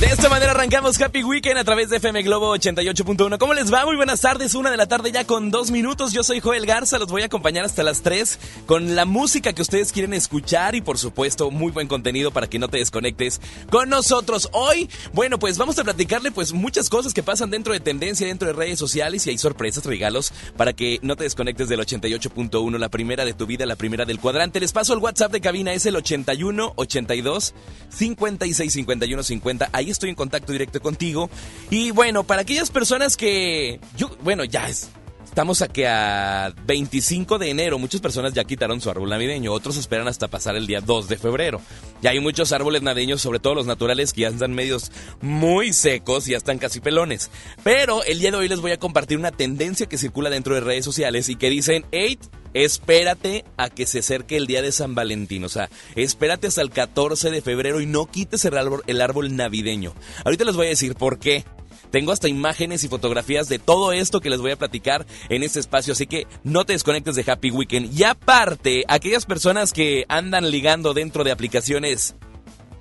De esta manera arrancamos Happy Weekend a través de FM Globo 88.1. ¿Cómo les va? Muy buenas tardes, una de la tarde ya con dos minutos. Yo soy Joel Garza, los voy a acompañar hasta las tres con la música que ustedes quieren escuchar y por supuesto muy buen contenido para que no te desconectes con nosotros. Hoy, bueno, pues vamos a platicarle pues muchas cosas que pasan dentro de tendencia, dentro de redes sociales y hay sorpresas, regalos para que no te desconectes del 88.1, la primera de tu vida, la primera del cuadrante. Les paso el WhatsApp de cabina, es el 81 82 56 51 50. Ahí estoy en contacto directo contigo. Y bueno, para aquellas personas que yo, bueno, ya es, Estamos a que a 25 de enero muchas personas ya quitaron su árbol navideño, otros esperan hasta pasar el día 2 de febrero. Ya hay muchos árboles navideños, sobre todo los naturales, que ya están medios muy secos y ya están casi pelones. Pero el día de hoy les voy a compartir una tendencia que circula dentro de redes sociales y que dicen, hey, espérate a que se acerque el día de San Valentín. O sea, espérate hasta el 14 de febrero y no quites el árbol, el árbol navideño. Ahorita les voy a decir por qué. Tengo hasta imágenes y fotografías de todo esto que les voy a platicar en este espacio, así que no te desconectes de Happy Weekend. Y aparte, aquellas personas que andan ligando dentro de aplicaciones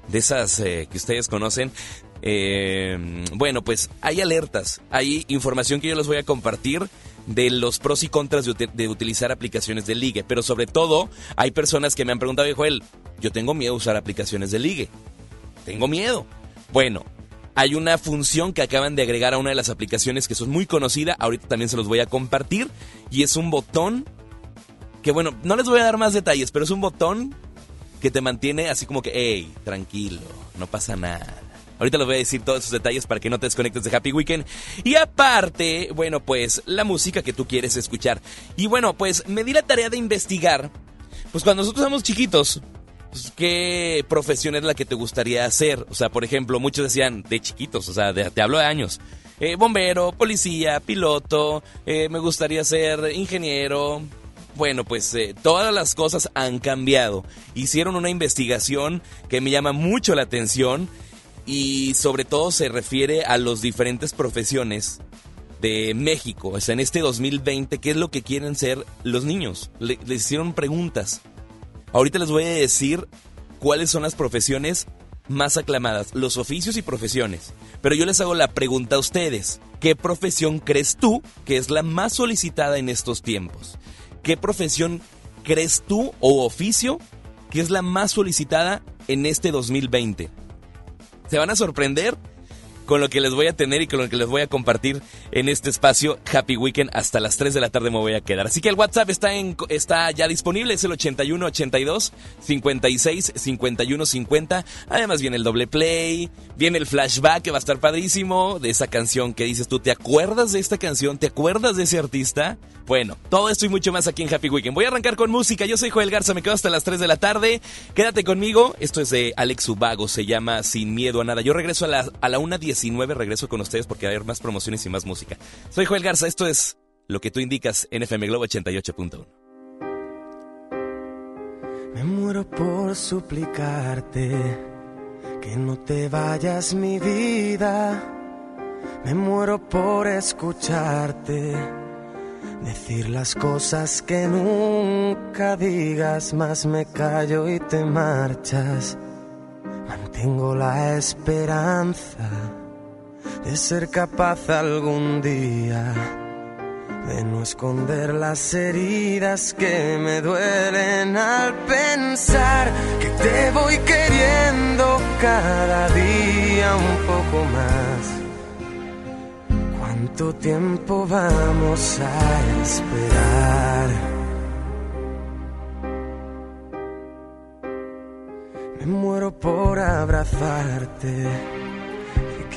de esas eh, que ustedes conocen, eh, bueno, pues hay alertas, hay información que yo les voy a compartir de los pros y contras de, utilizar aplicaciones de ligue, pero sobre todo hay personas que me han preguntado, Joel, yo tengo miedo a usar aplicaciones de ligue, tengo miedo. Bueno, hay una función que acaban de agregar a una de las aplicaciones que son muy conocida, ahorita también se los voy a compartir, y es un botón que bueno, no les voy a dar más detalles, pero es un botón que te mantiene así como que, hey, tranquilo, no pasa nada. Ahorita les voy a decir todos esos detalles para que no te desconectes de Happy Weekend. Y aparte, bueno, pues la música que tú quieres escuchar. Y bueno, pues me di la tarea de investigar. Pues cuando nosotros éramos chiquitos, pues, ¿qué profesión es la que te gustaría hacer? O sea, por ejemplo, muchos decían de chiquitos, o sea, te hablo de años. Eh, bombero, policía, piloto, eh, me gustaría ser ingeniero. Bueno, pues eh, todas las cosas han cambiado. Hicieron una investigación que me llama mucho la atención y sobre todo se refiere a las diferentes profesiones de México. O sea, en este 2020, ¿qué es lo que quieren ser los niños? Le, les hicieron preguntas. Ahorita les voy a decir cuáles son las profesiones más aclamadas, los oficios y profesiones. Pero yo les hago la pregunta a ustedes. ¿Qué profesión crees tú que es la más solicitada en estos tiempos? ¿Qué profesión crees tú o oficio que es la más solicitada en este 2020? Se van a sorprender con lo que les voy a tener y con lo que les voy a compartir en este espacio Happy Weekend. Hasta las 3 de la tarde me voy a quedar. Así que el WhatsApp está, en, está ya disponible, es el 81 82 56 51 50. Además viene el doble play, viene el flashback que va a estar padrísimo de esa canción que dices tú, ¿te acuerdas de esta canción? ¿Te acuerdas de ese artista? Bueno, todo esto y mucho más aquí en Happy Weekend. Voy a arrancar con música. Yo soy Joel Garza, me quedo hasta las 3 de la tarde. Quédate conmigo. Esto es de Alex Ubago, se llama Sin Miedo a Nada. Yo regreso a la, a la 1.19, regreso con ustedes porque va a haber más promociones y más música. Soy Joel Garza, esto es lo que tú indicas en FM Globo 88.1. Me muero por suplicarte que no te vayas mi vida. Me muero por escucharte Decir las cosas que nunca digas, más me callo y te marchas. Mantengo la esperanza de ser capaz algún día de no esconder las heridas que me duelen al pensar que te voy queriendo cada día un poco más. ¿Cuánto tiempo vamos a esperar? Me muero por abrazarte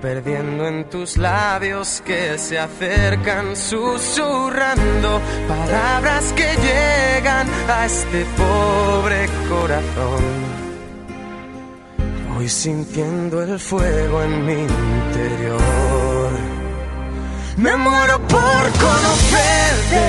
perdiendo en tus labios que se acercan susurrando palabras que llegan a este pobre corazón. Voy sintiendo el fuego en mi interior. Me muero por conocerte,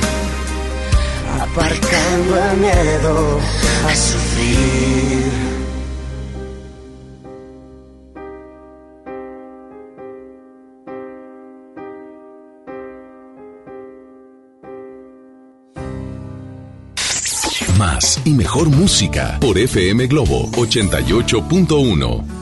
aparcando el miedo a sufrir. y mejor música por FM Globo 88.1.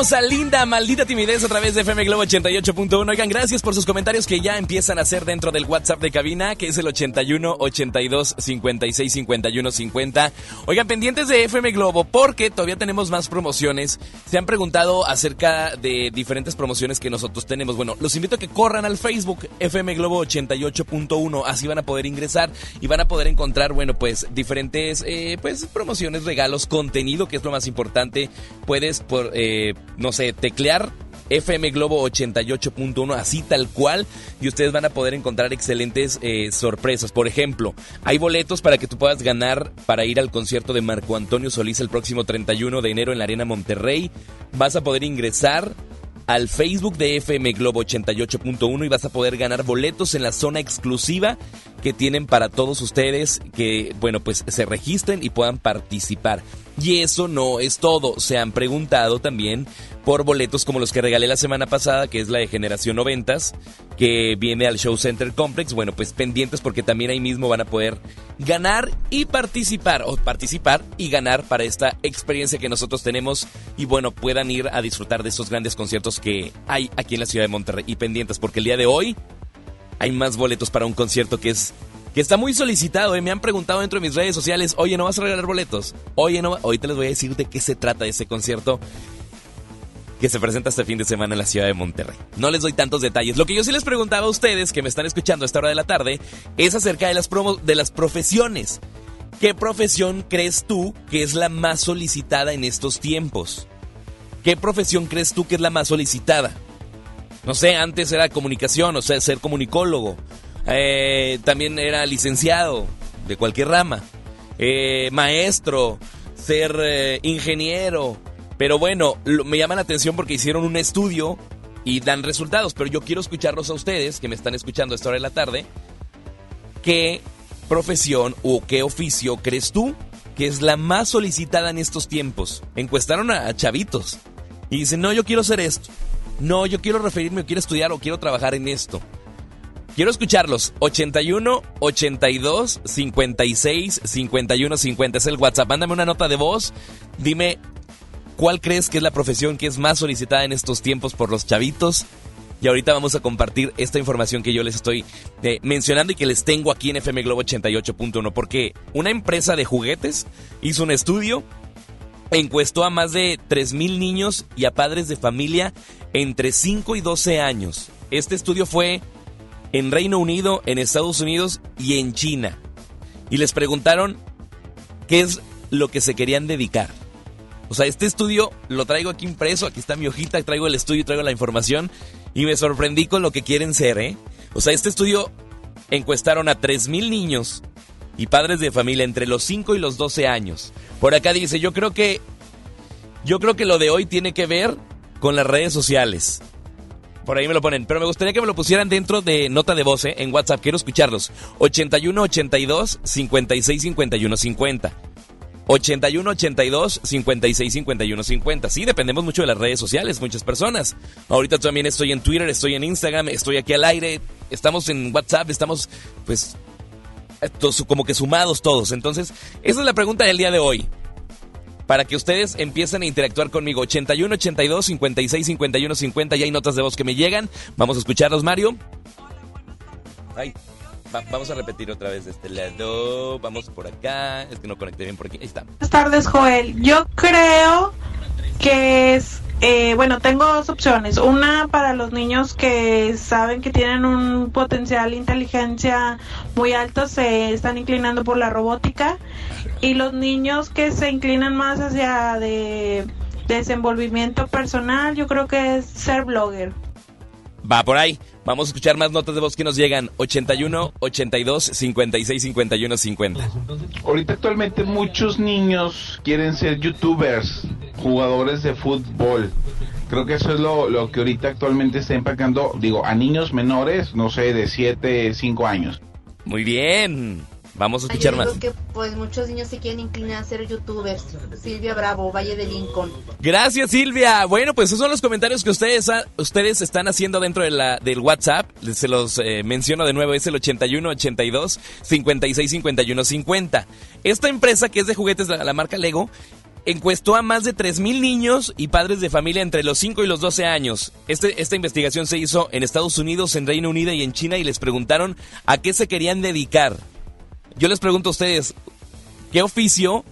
escuchamos a Linda, maldita timidez a través de FM Globo 88.1. Oigan, gracias por sus comentarios que ya empiezan a hacer dentro del WhatsApp de cabina, que es el 81 82 56 51 50. Oigan, pendientes de FM Globo, porque todavía tenemos más promociones. Se han preguntado acerca de diferentes promociones que nosotros tenemos. Bueno, los invito a que corran al Facebook FM Globo 88.1. Así van a poder ingresar y van a poder encontrar, bueno, pues diferentes eh, pues promociones, regalos, contenido, que es lo más importante. Puedes, por, eh, no sé, teclear FM Globo 88.1, así tal cual, y ustedes van a poder encontrar excelentes eh, sorpresas. Por ejemplo, hay boletos para que tú puedas ganar para ir al concierto de Marco Antonio Solís el próximo 31 de enero en la Arena Monterrey. Vas a poder ingresar al Facebook de FM Globo 88.1 y vas a poder ganar boletos en la zona exclusiva que tienen para todos ustedes que, bueno, pues se registren y puedan participar. Y eso no es todo. Se han preguntado también por boletos como los que regalé la semana pasada, que es la de Generación 90, que viene al Show Center Complex. Bueno, pues pendientes porque también ahí mismo van a poder ganar y participar, o participar y ganar para esta experiencia que nosotros tenemos y bueno, puedan ir a disfrutar de estos grandes conciertos que hay aquí en la ciudad de Monterrey. Y pendientes porque el día de hoy hay más boletos para un concierto que es que está muy solicitado. ¿eh? Me han preguntado dentro de mis redes sociales, oye, ¿no vas a regalar boletos? Oye, no, ahorita les voy a decir de qué se trata ese concierto que se presenta este fin de semana en la ciudad de Monterrey. No les doy tantos detalles. Lo que yo sí les preguntaba a ustedes que me están escuchando a esta hora de la tarde es acerca de las, de las profesiones. ¿Qué profesión crees tú que es la más solicitada en estos tiempos? ¿Qué profesión crees tú que es la más solicitada? No sé, antes era comunicación, o sea, ser comunicólogo. Eh, también era licenciado de cualquier rama. Eh, maestro, ser eh, ingeniero, pero bueno, me llama la atención porque hicieron un estudio y dan resultados, pero yo quiero escucharlos a ustedes, que me están escuchando a esta hora de la tarde. ¿Qué profesión o qué oficio crees tú que es la más solicitada en estos tiempos? Encuestaron a, chavitos y dicen, no, yo quiero hacer esto. No, yo quiero referirme quiero estudiar o quiero trabajar en esto. Quiero escucharlos. 81 82 56 51 50 es el WhatsApp. Mándame una nota de voz. Dime ¿Cuál crees que es la profesión que es más solicitada en estos tiempos por los chavitos? Y ahorita vamos a compartir esta información que yo les estoy eh, mencionando y que les tengo aquí en FM Globo 88.1. Porque una empresa de juguetes hizo un estudio, encuestó a más de 3.000 niños y a padres de familia entre 5 y 12 años. Este estudio fue en Reino Unido, en Estados Unidos y en China. Y les preguntaron qué es lo que se querían dedicar. O sea, este estudio lo traigo aquí impreso, aquí está mi hojita, traigo el estudio, traigo la información y me sorprendí con lo que quieren ser, ¿eh? O sea, este estudio encuestaron a 3.000 niños y padres de familia entre los 5 y los 12 años. Por acá dice, yo creo que yo creo que lo de hoy tiene que ver con las redes sociales. Por ahí me lo ponen, pero me gustaría que me lo pusieran dentro de nota de voz, ¿eh? en WhatsApp, quiero escucharlos. 81 82 56 51 50. 81 82 56 51 50. Sí, dependemos mucho de las redes sociales, muchas personas. Ahorita también estoy en Twitter, estoy en Instagram, estoy aquí al aire, estamos en WhatsApp, estamos pues como que sumados todos. Entonces, esa es la pregunta del día de hoy. Para que ustedes empiecen a interactuar conmigo. 81 82 56 51 50. Ya hay notas de voz que me llegan. Vamos a escucharlos, Mario. Vamos a repetir otra vez este lado. Vamos por acá. Es que no conecté bien por aquí. Ahí está. Buenas tardes, Joel. Yo creo que es. Eh, bueno, tengo dos opciones. Una para los niños que saben que tienen un potencial inteligencia muy alto, se están inclinando por la robótica. Y los niños que se inclinan más hacia de desenvolvimiento personal, yo creo que es ser blogger. Va por ahí. Vamos a escuchar más notas de voz que nos llegan. 81, 82, 56, 51, 50. Ahorita actualmente muchos niños quieren ser youtubers, jugadores de fútbol. Creo que eso es lo, lo que ahorita actualmente está empacando, digo, a niños menores, no sé, de 7, 5 años. Muy bien. Vamos a escuchar más. que pues muchos niños se quieren inclinar a ser youtubers. Silvia Bravo, Valle de Lincoln. Gracias Silvia. Bueno, pues esos son los comentarios que ustedes ustedes están haciendo dentro de la, del WhatsApp. Se los eh, menciono de nuevo, es el 81 82 56 51 50. Esta empresa que es de juguetes de la marca Lego encuestó a más de 3.000 niños y padres de familia entre los 5 y los 12 años. Este, esta investigación se hizo en Estados Unidos, en Reino Unido y en China y les preguntaron a qué se querían dedicar. Yo les pregunto a ustedes, ¿qué oficio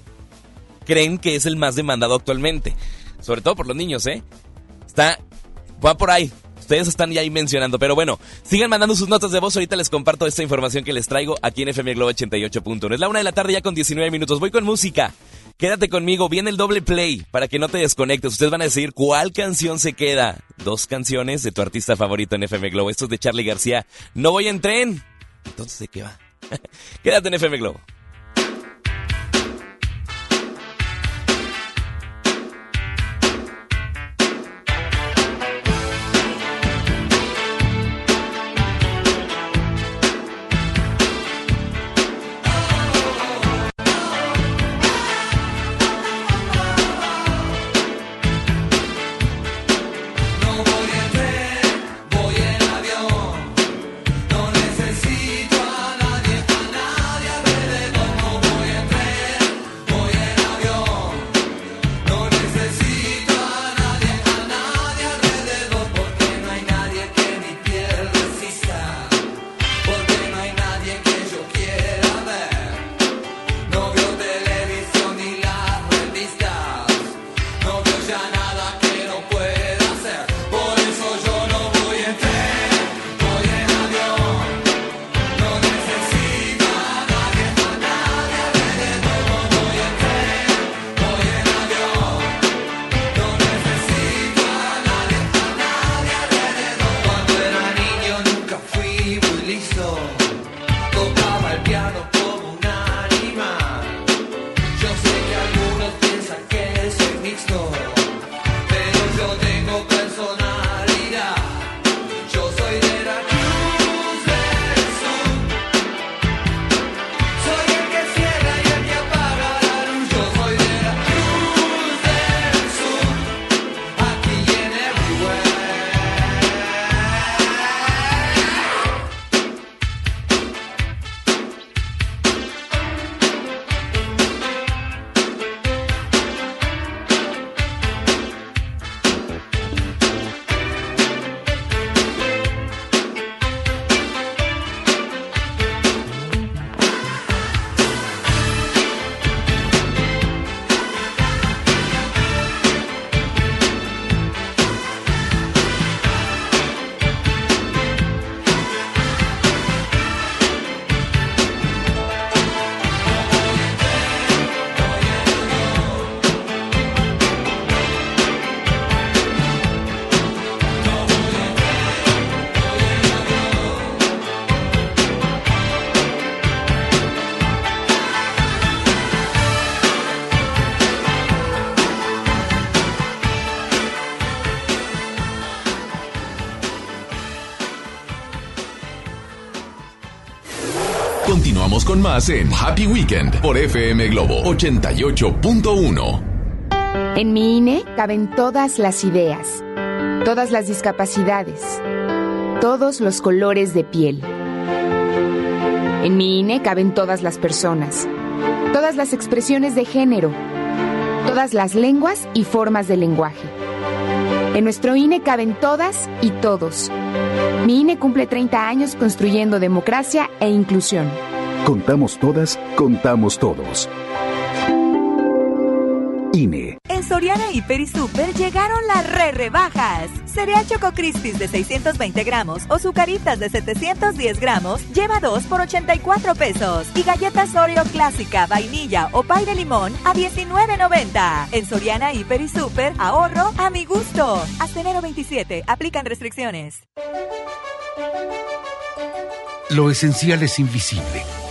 creen que es el más demandado actualmente? Sobre todo por los niños, ¿eh? Está, va por ahí. Ustedes están ya ahí mencionando, pero bueno, sigan mandando sus notas de voz. Ahorita les comparto esta información que les traigo aquí en FM Globo 88.1. Es la una de la tarde ya con 19 minutos. Voy con música. Quédate conmigo, viene el doble play para que no te desconectes. Ustedes van a decir cuál canción se queda. Dos canciones de tu artista favorito en FM Globo. Esto es de Charlie García. No voy en tren. Entonces, ¿de qué va? Quédate en FM Globo. Más en Happy Weekend por FM Globo 88.1. En mi INE caben todas las ideas, todas las discapacidades, todos los colores de piel. En mi INE caben todas las personas, todas las expresiones de género, todas las lenguas y formas de lenguaje. En nuestro INE caben todas y todos. Mi INE cumple 30 años construyendo democracia e inclusión. Contamos todas, contamos todos. INE. En Soriana Hiper y Super llegaron las re rebajas. Cereal Choco Crispis de 620 gramos o Zucaritas de 710 gramos lleva 2 por 84 pesos. Y galletas Oreo clásica, vainilla o pay de limón a 19.90. En Soriana Hiper y Super, ahorro a mi gusto. Hasta enero 27, aplican restricciones. Lo esencial es invisible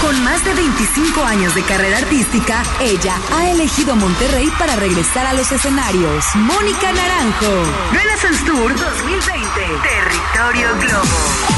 Con más de 25 años de carrera artística, ella ha elegido Monterrey para regresar a los escenarios. Mónica Naranjo. Renaissance Tour 2020. Territorio Globo.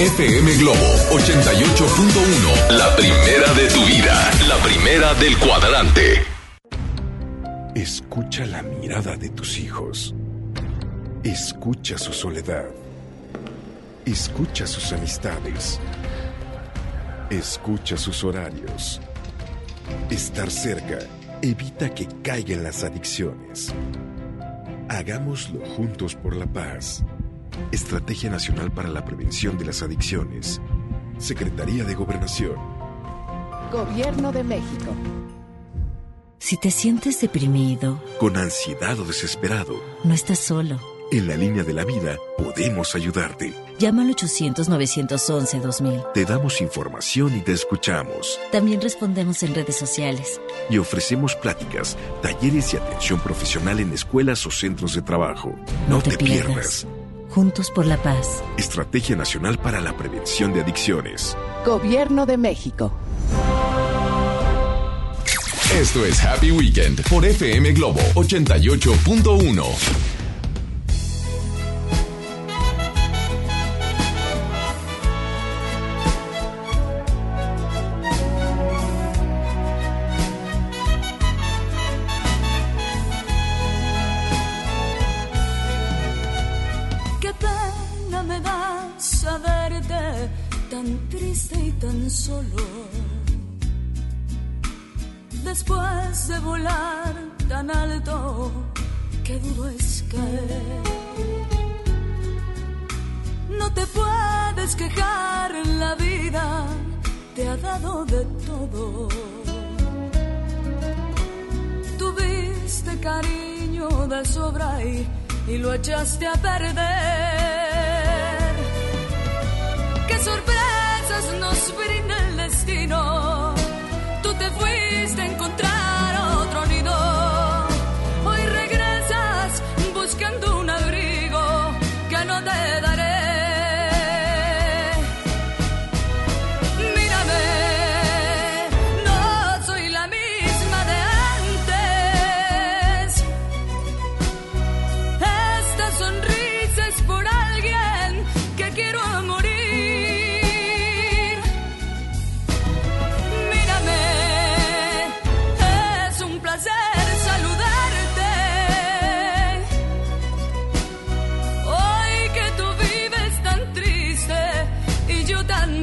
FM Globo 88.1. La primera de tu vida. La primera del cuadrante. Escucha la mirada de tus hijos. Escucha su soledad. Escucha sus amistades. Escucha sus horarios. Estar cerca evita que caigan las adicciones. Hagámoslo juntos por la paz. Estrategia Nacional para la Prevención de las Adicciones. Secretaría de Gobernación. Gobierno de México. Si te sientes deprimido, Con ansiedad o desesperado, no estás solo. en la línea de la vida podemos ayudarte. Llama al 800-911-2000. Te damos información y te escuchamos. También respondemos en redes sociales. Y ofrecemos pláticas, talleres y atención profesional en escuelas o centros de trabajo. No, te, pierdas. Juntos por la paz. Estrategia Nacional para la Prevención de Adicciones. Gobierno de México. Esto es Happy Weekend por FM Globo 88.1. solo. Después de volar tan alto, qué duro es caer. No te puedes quejar, la vida te ha dado de todo. Tuviste cariño de sobra y, y lo echaste a perder. ¿Qué sorpresas nos brinda el destino? Tú te fuiste a encontrar otro nido. Hoy regresas buscando un abrigo que no te daré.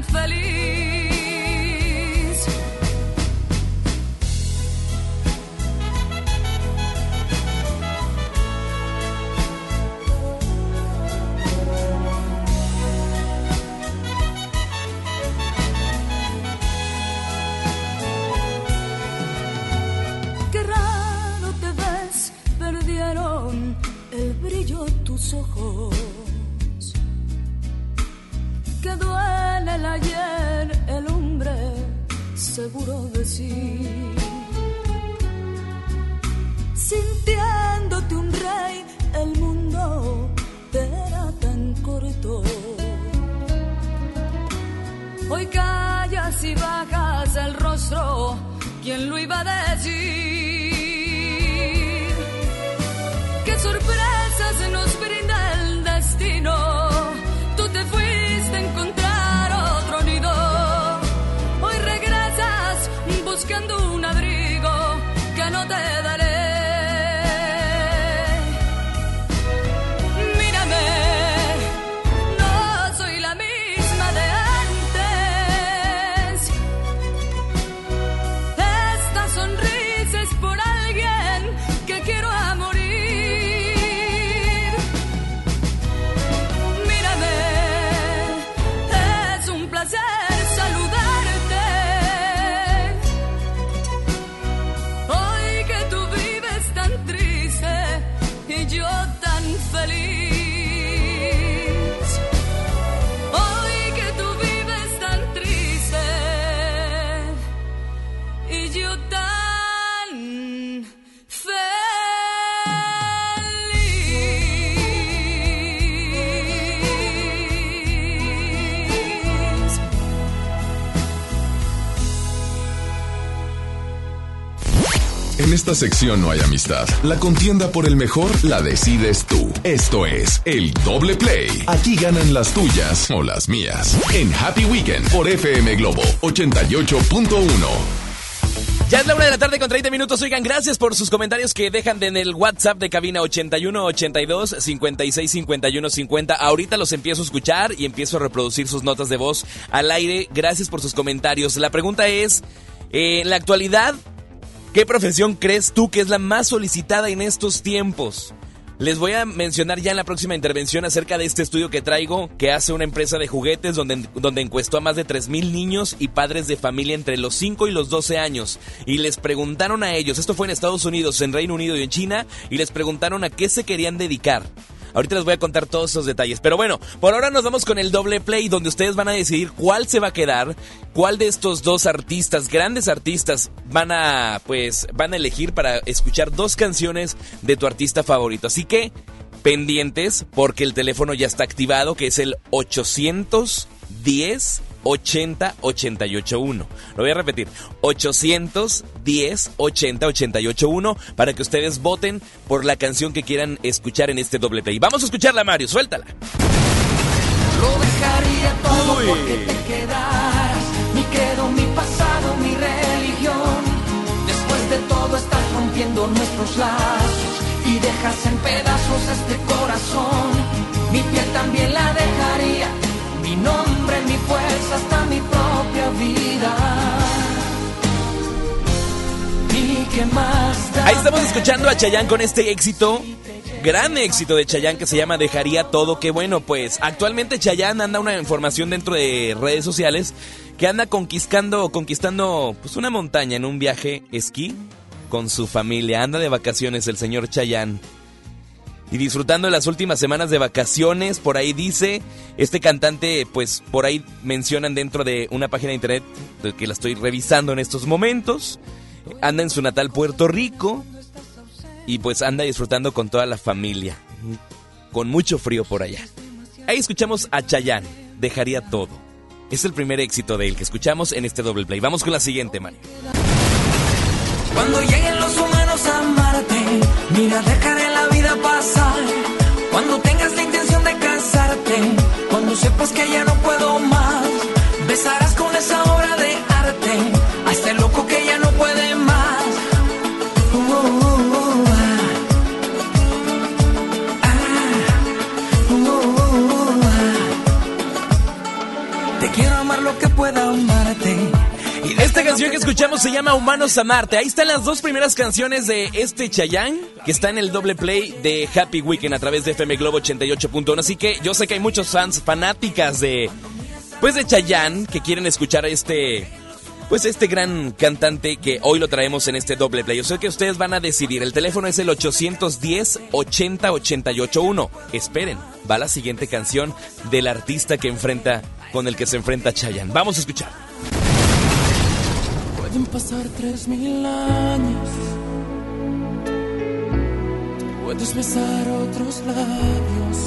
Yo esta sección no hay amistad. La contienda por el mejor la decides tú. Esto es el doble play. Aquí ganan las tuyas o las mías. En Happy Weekend por FM Globo 88.1. Ya es la una de la tarde con 30 minutos. Oigan, gracias por sus comentarios que dejan en el WhatsApp de cabina 81 82 56 51 50. Ahorita los empiezo a escuchar y empiezo a reproducir sus notas de voz al aire. Gracias por sus comentarios. La pregunta es, eh, en la actualidad, ¿qué profesión crees tú que es la más solicitada en estos tiempos? Les voy a mencionar ya en la próxima intervención acerca de este estudio que traigo que hace una empresa de juguetes donde, donde encuestó a más de 3.000 niños y padres de familia entre los 5 y los 12 años y les preguntaron a ellos, esto fue en Estados Unidos, en Reino Unido y en China, y les preguntaron a qué se querían dedicar. Ahorita les voy a contar todos esos detalles. Pero bueno, por ahora nos vamos con el doble play donde ustedes van a decidir cuál se va a quedar, cuál de estos dos artistas, grandes artistas, van a pues van a elegir para escuchar dos canciones de tu artista favorito. Así que pendientes porque el teléfono ya está activado, que es el 810 80 881. Lo voy a repetir, 810 80 881 para que ustedes voten por la canción que quieran escuchar en este doble play. Vamos a escucharla, Mario, suéltala. Lo dejaría todo porque te quedaras. Mi credo, mi pasado, mi religión. Después de todo estás rompiendo nuestros lazos y dejas en pedazos este corazón. Fuerza, hasta mi propia vida. ¿Y más? Ahí estamos escuchando a Chayanne con este éxito, gran éxito de Chayanne que se llama Dejaría todo. Que bueno, pues actualmente Chayanne anda una información dentro de redes sociales que anda conquistando, conquistando pues una montaña en un viaje esquí con su familia. Anda de vacaciones el señor Chayanne. Y disfrutando de las últimas semanas de vacaciones, por ahí dice, este cantante, pues por ahí mencionan dentro de una página de internet que la estoy revisando en estos momentos, anda en su natal Puerto Rico y pues anda disfrutando con toda la familia, con mucho frío por allá. Ahí escuchamos a Chayanne, dejaría todo. Es el primer éxito de él que escuchamos en este doble play. Vamos con la siguiente, Mario. Cuando lleguen los humanos a amarte, mira, dejaré la vida pasar. Cuando tengas la intención de casarte, cuando sepas que ya no puedo más, besarás con esa canción que escuchamos se llama Humanos a Marte. Ahí están las dos primeras canciones de este Chayanne, que está en el doble play de Happy Weekend a través de FM Globo 88.1. Así que yo sé que hay muchos fans fanáticas de, pues de Chayanne, que quieren escuchar a este, pues este gran cantante que hoy lo traemos en este doble play. Yo sé que ustedes van a decidir. El teléfono es el 810 80 881. Esperen, va la siguiente canción del artista que enfrenta, con el que se enfrenta Chayanne. Vamos a escuchar. Pasar tres mil años. Puedes besar otros labios.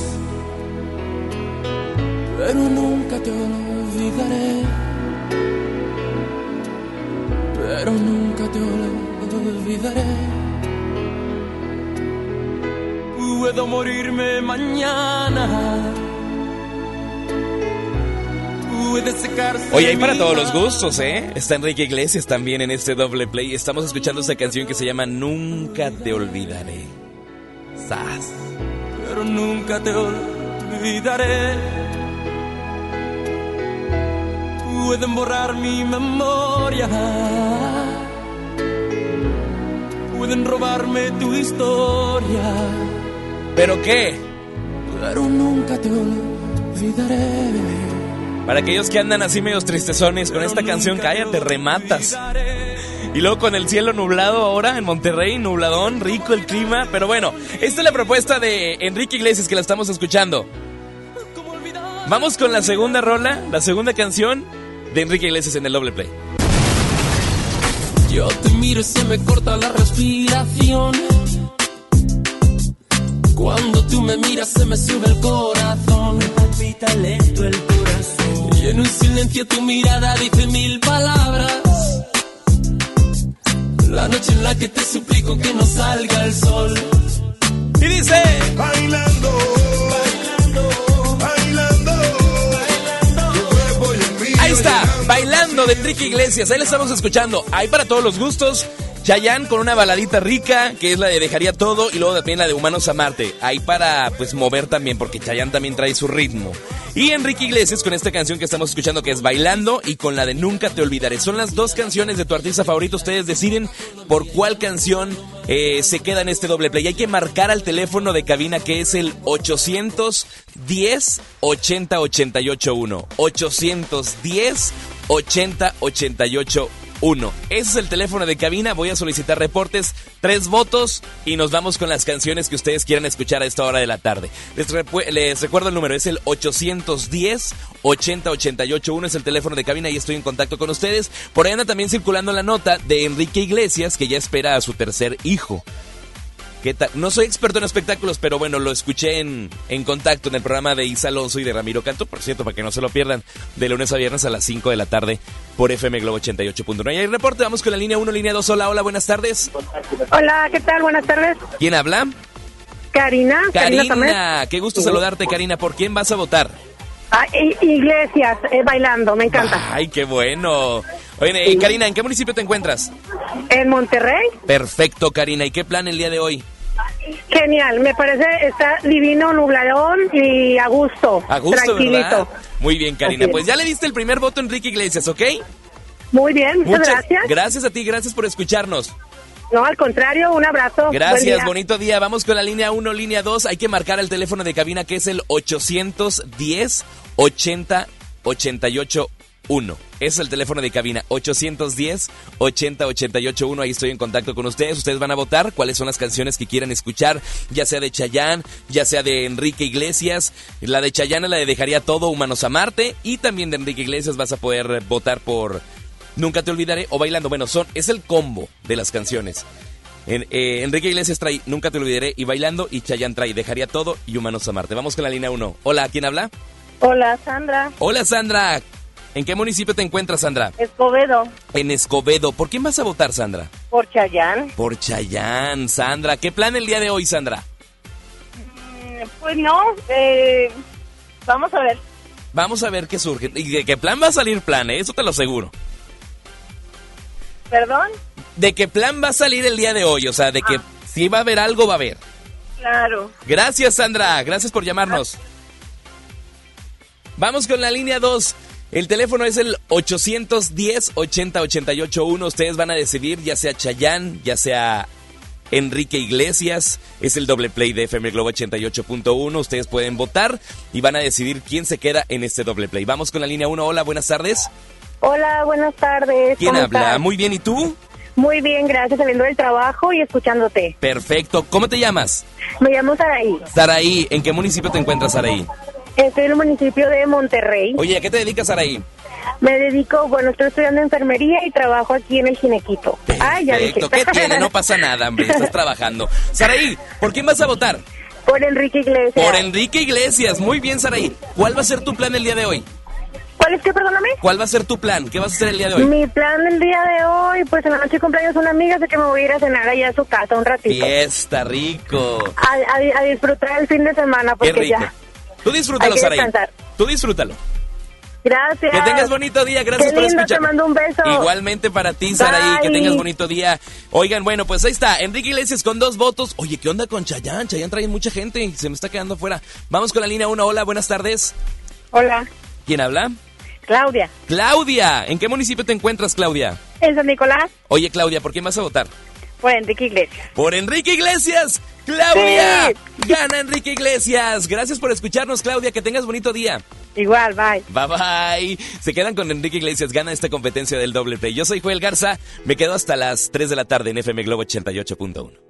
Pero nunca te olvidaré. Pero nunca te olvidaré. Puedo morirme mañana. Oye, hay para todos los gustos, ¿eh? Está Enrique Iglesias también en este doble play. Estamos escuchando esa canción que se llama Nunca te olvidaré. Sas. pero nunca te olvidaré. Pueden borrar mi memoria, pueden robarme tu historia, ¿Pero qué? pero nunca te olvidaré. Para aquellos que andan así medios tristezones con esta canción, cállate, rematas. Y luego con el cielo nublado ahora en Monterrey, nubladón, rico el clima. Pero bueno, esta es la propuesta de Enrique Iglesias que la estamos escuchando. Vamos con la segunda rola, la segunda canción de Enrique Iglesias en el doble play. Yo te miro y se me corta la respiración. Cuando tú me miras se me sube el corazón. Me palpita lento el corazón. Y en un silencio tu mirada dice mil palabras. La noche en la que te suplico que no salga el sol. Y dice: Bailando, bailando, bailando. Ahí está, bailando de Enrique Iglesias. Ahí la estamos escuchando. Ahí para todos los gustos. Chayanne con una baladita rica, que es la de Dejaría Todo, y luego también la de Humanos a Marte. Ahí para, pues, mover también, porque Chayanne también trae su ritmo. Y Enrique Iglesias con esta canción que estamos escuchando, que es Bailando, y con la de Nunca Te Olvidaré. Son las dos canciones de tu artista favorito. Ustedes deciden por cuál canción eh, se queda en este doble play. Hay que marcar al teléfono de cabina, que es el 810 80 881. 810 80 88 1. Ese es el teléfono de cabina. Voy a solicitar reportes, tres votos y nos vamos con las canciones que ustedes quieran escuchar a esta hora de la tarde. Les, les recuerdo el número, es el 810 80 88 1. Es el teléfono de cabina y estoy en contacto con ustedes. Por ahí anda también circulando la nota de Enrique Iglesias que ya espera a su tercer hijo. ¿Qué tal? No soy experto en espectáculos, pero bueno, lo escuché en, en contacto en el programa de Isa Alonso y de Ramiro Canto, por cierto, para que no se lo pierdan, de lunes a viernes a las 5 de la tarde por FM Globo 88.1. Y hay reporte, vamos con la línea 1, línea 2. Hola, hola, buenas tardes. Hola, ¿qué tal? Buenas tardes. ¿Quién habla? Karina. Karina. Karina, qué gusto saludarte, Karina. ¿Por quién vas a votar? Ah, Iglesias, eh, bailando, me encanta. Ay, qué bueno. Oye, eh, Karina, ¿en qué municipio te encuentras? En Monterrey, Perfecto, Karina. ¿Y qué plan el día de hoy? genial, me parece, está divino, nubladón y a gusto. A gusto, tranquilito. ¿verdad? Muy bien, Karina. Pues ya le diste el primer voto a Enrique Iglesias, ¿ok? Muy bien, muchas, gracias. Gracias a ti, gracias por escucharnos. No, al contrario, un abrazo. Gracias, día. bonito día. Vamos con la línea 1, línea 2. Hay que marcar el teléfono de cabina que es el 810 80 88 1. Es el teléfono de cabina 810 80 88 1. Ahí estoy en contacto con ustedes. Ustedes van a votar cuáles son las canciones que quieran escuchar, ya sea de Chayanne, ya sea de Enrique Iglesias. La de Chayanne la de Dejaría Todo, Humanos a Marte. Y también de Enrique Iglesias vas a poder votar por Nunca te olvidaré o Bailando. Bueno, son, es el combo de las canciones. En- eh, Enrique Iglesias trae Nunca te olvidaré y Bailando y Chayanne trae Dejaría todo y Humanos a Marte. Vamos con la línea 1. Hola, ¿quién habla? Hola, Sandra. Hola, Sandra. ¿En qué municipio te encuentras, Sandra? Escobedo, En Escobedo. ¿Por quién vas a votar, Sandra? por Chayán. Por Chayanne, Sandra. ¿Qué plan el día de hoy, Sandra? Pues no, eh, vamos a ver. Vamos a ver qué surge. ¿Y de qué plan va a salir plan? eh? Eso te lo aseguro. ¿Perdón? ¿De qué plan va a salir el día de hoy? O sea, de que si va a haber algo, va a haber. Claro. Gracias, Sandra. Gracias por llamarnos. Vamos con la línea 2. El teléfono es el 810 80 88 1. Ustedes van a decidir, ya sea Chayanne, ya sea Enrique Iglesias. Es el doble play de FM Globo 88.1. Ustedes pueden votar y van a decidir quién se queda en este doble play. Vamos con la línea 1. Hola, buenas tardes. Hola, buenas tardes. ¿Quién ¿cómo habla? estás? Muy bien, ¿y tú? Muy bien, gracias, saliendo del trabajo y escuchándote. Perfecto. ¿Cómo te llamas? Me llamo Saraí. Saraí. ¿En qué municipio te encuentras, Saraí? Estoy en el municipio de Monterrey. Oye, ¿a qué te dedicas, Saraí? Me dedico, bueno, estoy estudiando enfermería y trabajo aquí en el Ginequito. Ay, ya dije. Perfecto. ¿Qué tiene? No pasa nada, hombre. Estás trabajando. Saraí, ¿por quién vas a votar? Por Enrique Iglesias. Por Enrique Iglesias. Muy bien, Saraí. ¿Cuál va a ser tu plan el día de hoy? ¿Cuál es que, perdóname? ¿Cuál va a ser tu plan? ¿Qué vas a hacer el día de hoy? Mi plan del día de hoy, pues en la noche de cumpleaños una amiga, sé que me voy a ir a cenar allá a su casa un ratito. Fiesta, rico. A, a- a disfrutar el fin de semana, Qué porque rico. ya. Tú disfrútalo, descansar. Tú disfrútalo. Gracias. Que tengas bonito día, gracias Qué por lindo, escuchar. te mando un beso. Igualmente para ti, Saraí, que tengas bonito día. Oigan, bueno, pues ahí está, Enrique Iglesias con dos votos. Oye, ¿qué onda con Chayanne? Chayanne trae mucha gente y se me está quedando fuera. Vamos con la línea 1. Hola, buenas tardes. Hola, ¿Quién habla? Claudia. Claudia. ¿En qué municipio te encuentras, Claudia? En San Nicolás, Oye, Claudia, ¿por quién vas a votar? por Enrique Iglesias. Por Enrique Iglesias. Claudia. Gana Enrique Iglesias. Gracias por escucharnos, Claudia. Que tengas bonito día. Igual, bye. Bye bye. Se quedan con Enrique Iglesias. Gana esta competencia del doble play. Yo soy Joel Garza. Me quedo hasta las 3 de la tarde en FM Globo 88.1.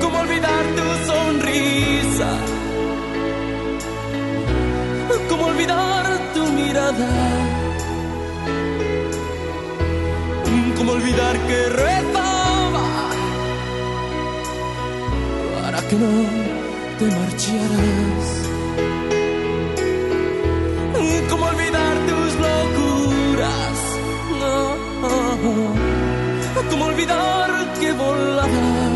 ¿Cómo olvidar tu sonrisa? ¿Cómo olvidar tu mirada? ¿Cómo olvidar que rezaba para que no te marcharas? ¿Cómo olvidar tus locuras? No. ¿Cómo olvidar que volabas?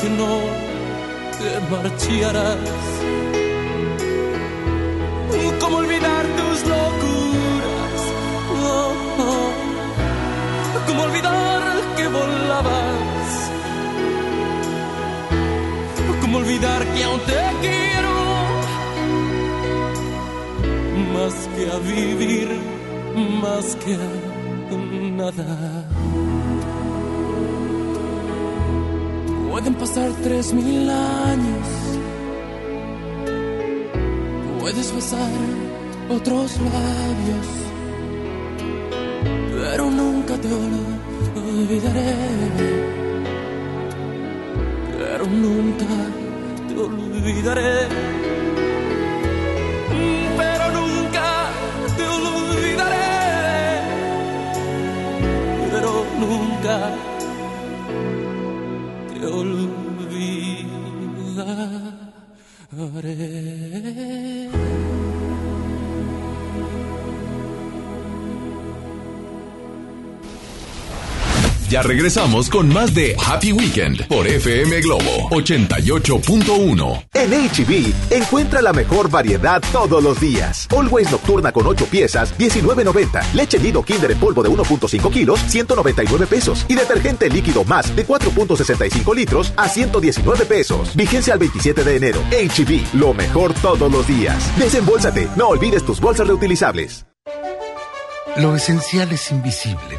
Que no te marcharas. ¿Cómo olvidar tus locuras? Oh, oh. ¿Cómo olvidar que volabas? ¿Cómo olvidar que aún te quiero? Más que a vivir, más que a nada. Pueden pasar tres mil años. Puedes besar otros labios. Pero nunca te olvidaré. Pero nunca te olvidaré. Olvidaré. Ya regresamos con más de Happy Weekend por FM Globo 88.1. En HB, encuentra la mejor variedad todos los días. Always Nocturna con 8 piezas, 19.90. Leche Nido Kinder en polvo de 1.5 kilos, 199 pesos. Y detergente líquido más de 4.65 litros a 119 pesos. Vigencia al 27 de enero. HB, lo mejor todos los días. Desembolsate, no olvides tus bolsas reutilizables. Lo esencial es invisible,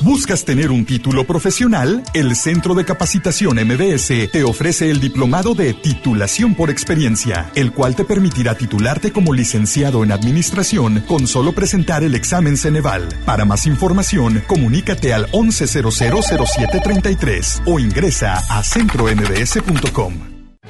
¿Buscas tener un título profesional? El Centro de Capacitación MBS te ofrece el diplomado de titulación por experiencia, el cual te permitirá titularte como licenciado en administración con solo presentar el examen Ceneval. Para más información, comunícate al 11000733 o ingresa a centrombs.com.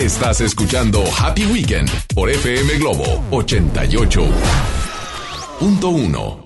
Estás escuchando Happy Weekend por FM Globo 88.1.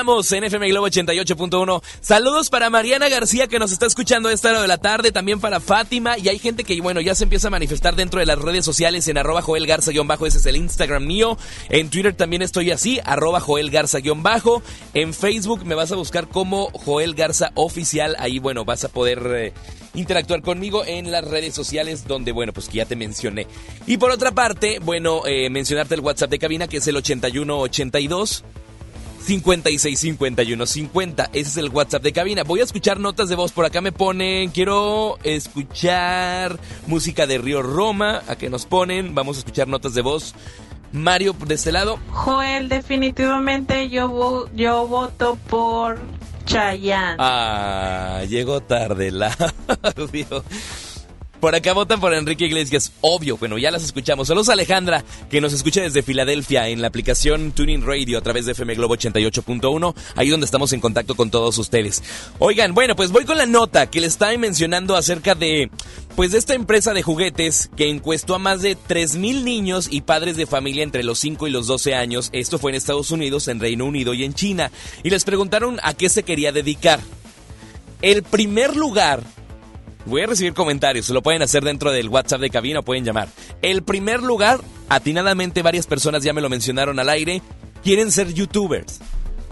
Escuchamos en FM Globo 88.1. Saludos para Mariana García que nos está escuchando a esta hora de la tarde, también para Fátima y hay gente que, bueno, ya se empieza a manifestar dentro de las redes sociales en arroba Joel Garza-bajo, ese es el Instagram mío. En Twitter también estoy así, arroba Joel Garza-bajo. En Facebook me vas a buscar como Joel Garza Oficial, ahí, bueno, vas a poder... Eh, interactuar conmigo en las redes sociales donde, bueno, pues que ya te mencioné. Y por otra parte, bueno, eh, mencionarte el WhatsApp de cabina que es el 8182. 565150. Ese es el WhatsApp de cabina. Voy a escuchar notas de voz. Por acá me ponen. Quiero escuchar música de Río Roma. A que nos ponen. Vamos a escuchar notas de voz. Mario, de este lado. Joel, definitivamente yo, yo voto por Chayanne. Ah, llegó tarde la Por acá votan por Enrique Iglesias, obvio. Bueno, ya las escuchamos. Saludos Alejandra, que nos escucha desde Filadelfia en la aplicación Tuning Radio a través de FM Globo 88.1, ahí donde estamos en contacto con todos ustedes. Oigan, bueno, pues voy con la nota que le estaba mencionando acerca de, pues de esta empresa de juguetes que encuestó a más de 3.000 niños y padres de familia entre los 5 y los 12 años. Esto fue en Estados Unidos, en Reino Unido y en China. Y les preguntaron a qué se quería dedicar. El primer lugar Voy a recibir comentarios, lo pueden hacer dentro del WhatsApp de cabina o pueden llamar. El primer lugar, atinadamente varias personas ya me lo mencionaron al aire, quieren ser youtubers.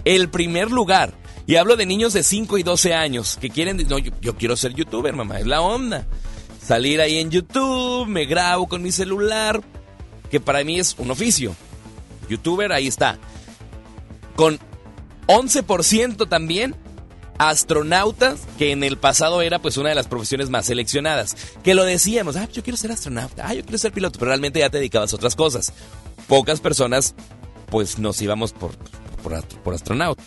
El primer lugar. Y hablo de niños de 5 y 12 años que quieren, no, yo, quiero ser youtuber, mamá, es la onda. Salir ahí en YouTube, me grabo con mi celular, que para mí es un oficio. Youtuber, ahí está. Con 11% también astronautas, que en el pasado era pues una de las profesiones más seleccionadas. Que lo decíamos, ah, yo quiero ser astronauta, ah, yo quiero ser piloto, pero realmente ya te dedicabas a otras cosas. Pocas personas pues nos íbamos por, por, astronauta.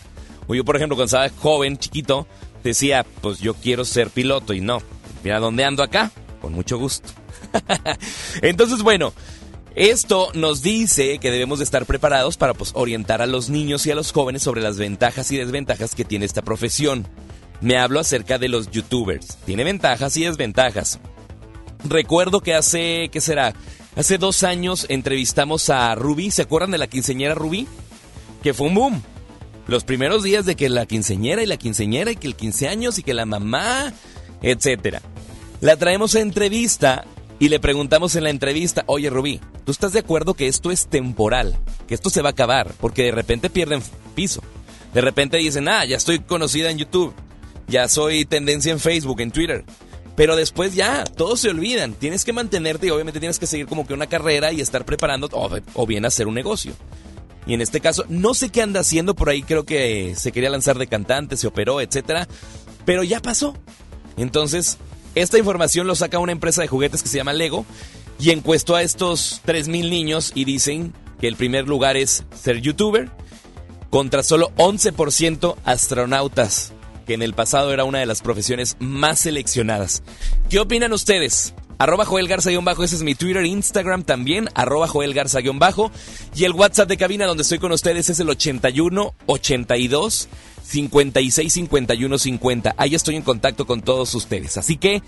O yo, por ejemplo, cuando estaba joven, chiquito, decía, pues yo quiero ser piloto y no, mira dónde ando acá, con mucho gusto. Entonces, bueno, esto nos dice que debemos de estar preparados para pues, orientar a los niños y a los jóvenes sobre las ventajas y desventajas que tiene esta profesión. Me hablo acerca de los youtubers. Tiene ventajas y desventajas. Recuerdo que hace, ¿qué será? Hace dos años entrevistamos a Ruby. ¿Se acuerdan de la quinceñera Ruby? Que fue un boom. Los primeros días de que la quinceñera y la quinceñera y que el 15 años y que la mamá, etcétera. La traemos a entrevista y le preguntamos en la entrevista, oye Rubí, ¿tú estás de acuerdo que esto es temporal? Que esto se va a acabar, porque de repente pierden piso. De repente dicen, ah, ya estoy conocida en YouTube, ya soy tendencia en Facebook, en Twitter. Pero después ya, todos se olvidan. Tienes que mantenerte y obviamente tienes que seguir como que una carrera y estar preparando o, bien hacer un negocio. Y en este caso, no sé qué anda haciendo por ahí, creo que se quería lanzar de cantante, se operó, etcétera. Pero ya pasó. Entonces, esta información lo saca una empresa de juguetes que se llama Lego y encuestó a estos 3.000 niños y dicen que el primer lugar es ser youtuber contra solo 11% astronautas, que en el pasado era una de las profesiones más seleccionadas. ¿Qué opinan ustedes? Arroba Joel Garza-bajo, ese es mi Twitter, Instagram también, arroba Joel Garza-bajo. Y el WhatsApp de cabina donde estoy con ustedes es el 81 82 56 51 50. Ahí estoy en contacto con todos ustedes. Así que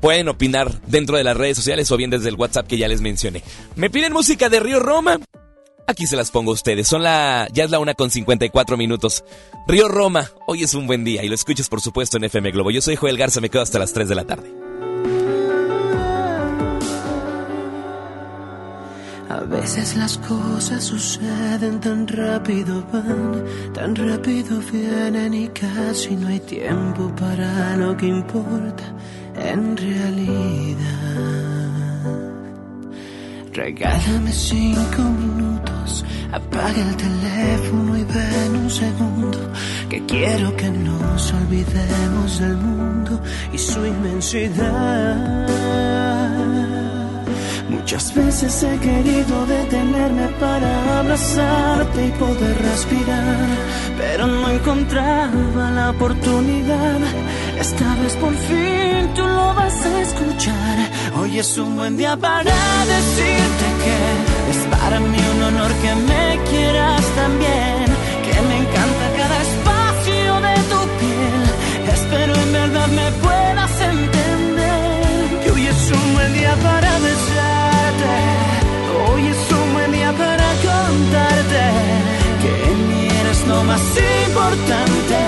pueden opinar dentro de las redes sociales o bien desde el WhatsApp que ya les mencioné. ¿Me piden música de Río Roma? Aquí se las pongo a ustedes. Son la. Ya es la una con 54 minutos. Río Roma, hoy es un buen día y lo escuchas por supuesto en FM Globo. Yo soy Joel Garza, me quedo hasta las 3 de la tarde. A veces las cosas suceden tan rápido, van, tan rápido vienen y casi no hay tiempo para lo que importa en realidad. Regálame cinco minutos, apaga el teléfono y ven un segundo, que quiero que nos olvidemos del mundo y su inmensidad. Muchas veces he querido detenerme para abrazarte y poder respirar, pero no encontraba la oportunidad. Esta vez por fin tú lo vas a escuchar. Hoy es un buen día para decirte que es para mí un honor que me quieras también, que me encanta cada espacio de tu piel. Espero en verdad me puedas más importante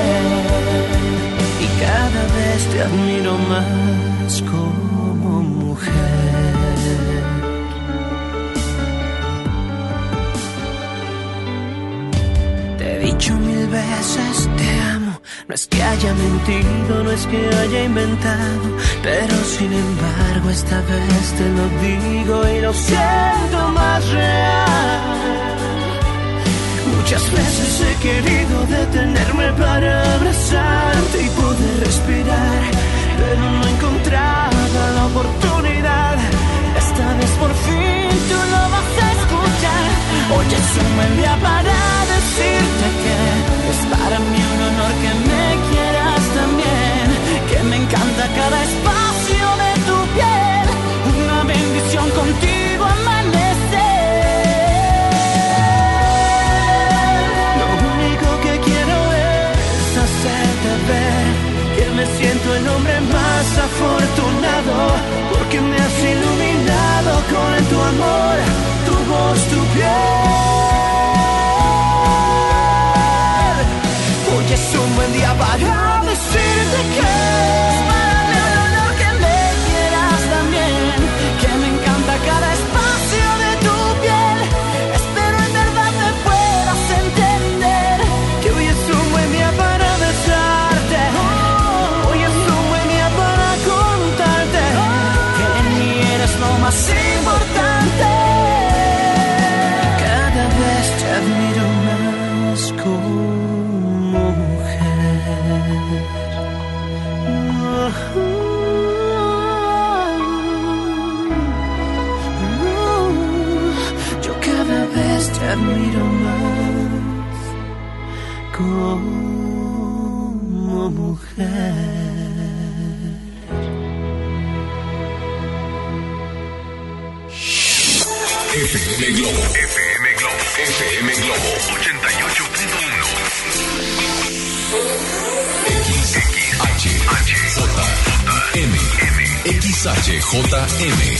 y cada vez te admiro más como mujer. Te he dicho mil veces te amo, no es que haya mentido, no es que haya inventado, pero sin embargo esta vez te lo digo y lo siento más real. Muchas veces he querido detenerme para abrazarte y poder respirar, pero no encontraba la oportunidad. Esta vez por fin tú lo vas a escuchar. Hoy es un buen día para decirte que es para mí un honor que me quieras también, que me encanta cada espacio que me has iluminado con tu amor, tu voz, tu piel.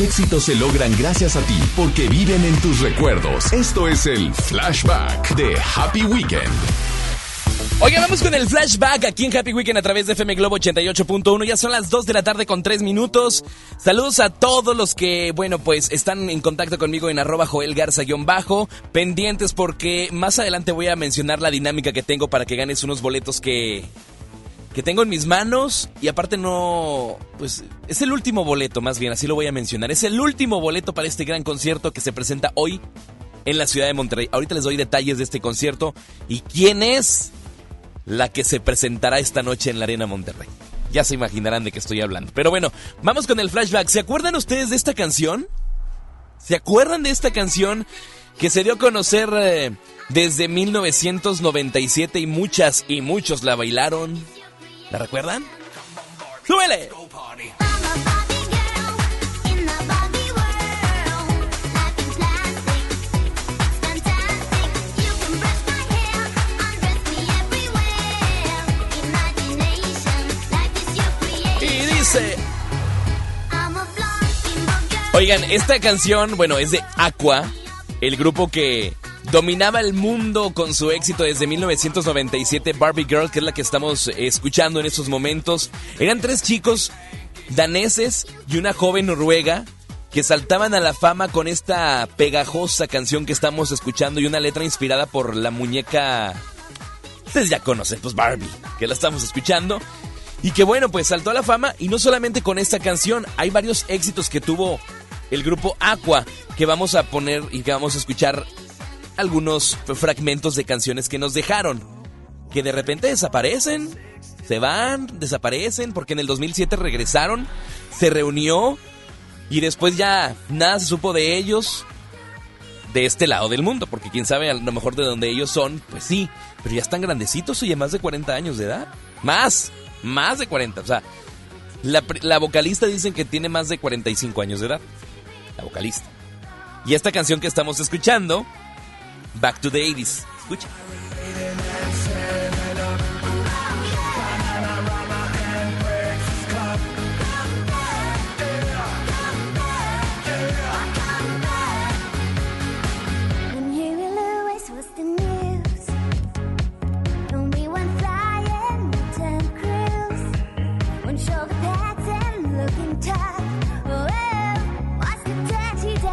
Éxitos se logran gracias a ti porque viven en tus recuerdos. Esto es el Flashback de Happy Weekend. Oigan, vamos con el flashback aquí en Happy Weekend a través de FM Globo 88.1. Ya son las 2 de la tarde con 3 minutos. Saludos a todos los que, bueno, pues están en contacto conmigo en arroba Joel Garza-bajo. Pendientes porque más adelante voy a mencionar la dinámica que tengo para que ganes unos boletos que, que tengo en mis manos. Y aparte no, pues es el último boleto, más bien, así lo voy a mencionar. Es el último boleto para este gran concierto que se presenta hoy en la ciudad de Monterrey. Ahorita les doy detalles de este concierto y quién es la que se presentará esta noche en la Arena Monterrey. Ya se imaginarán de qué estoy hablando. Pero bueno, vamos con el flashback. ¿Se acuerdan ustedes de esta canción? ¿Se acuerdan de esta canción que se dio a conocer eh, desde 1997 y muchas y muchos la bailaron? ¿La recuerdan? ¡Súbele! Oigan, esta canción, bueno, es de Aqua, el grupo que dominaba el mundo con su éxito desde 1997, Barbie Girl, que es la que estamos escuchando en estos momentos. Eran tres chicos daneses y una joven noruega que saltaban a la fama con esta pegajosa canción que estamos escuchando y una letra inspirada por la muñeca... Ustedes ya conocen, pues Barbie, que la estamos escuchando. Y que bueno, pues saltó a la fama y no solamente con esta canción, hay varios éxitos que tuvo el grupo Aqua que vamos a poner y que vamos a escuchar algunos fragmentos de canciones que nos dejaron, que de repente desaparecen, se van, desaparecen, porque en el 2007 regresaron, se reunió y después ya nada se supo de ellos de este lado del mundo, porque quién sabe a lo mejor de donde ellos son, pues sí, pero ya están grandecitos, oye, más de 40 años de edad, más, más de 40, o sea, la, vocalista dicen que tiene más de 45 años de edad, la vocalista. Y esta canción que estamos escuchando Back to the 80s. Escucha.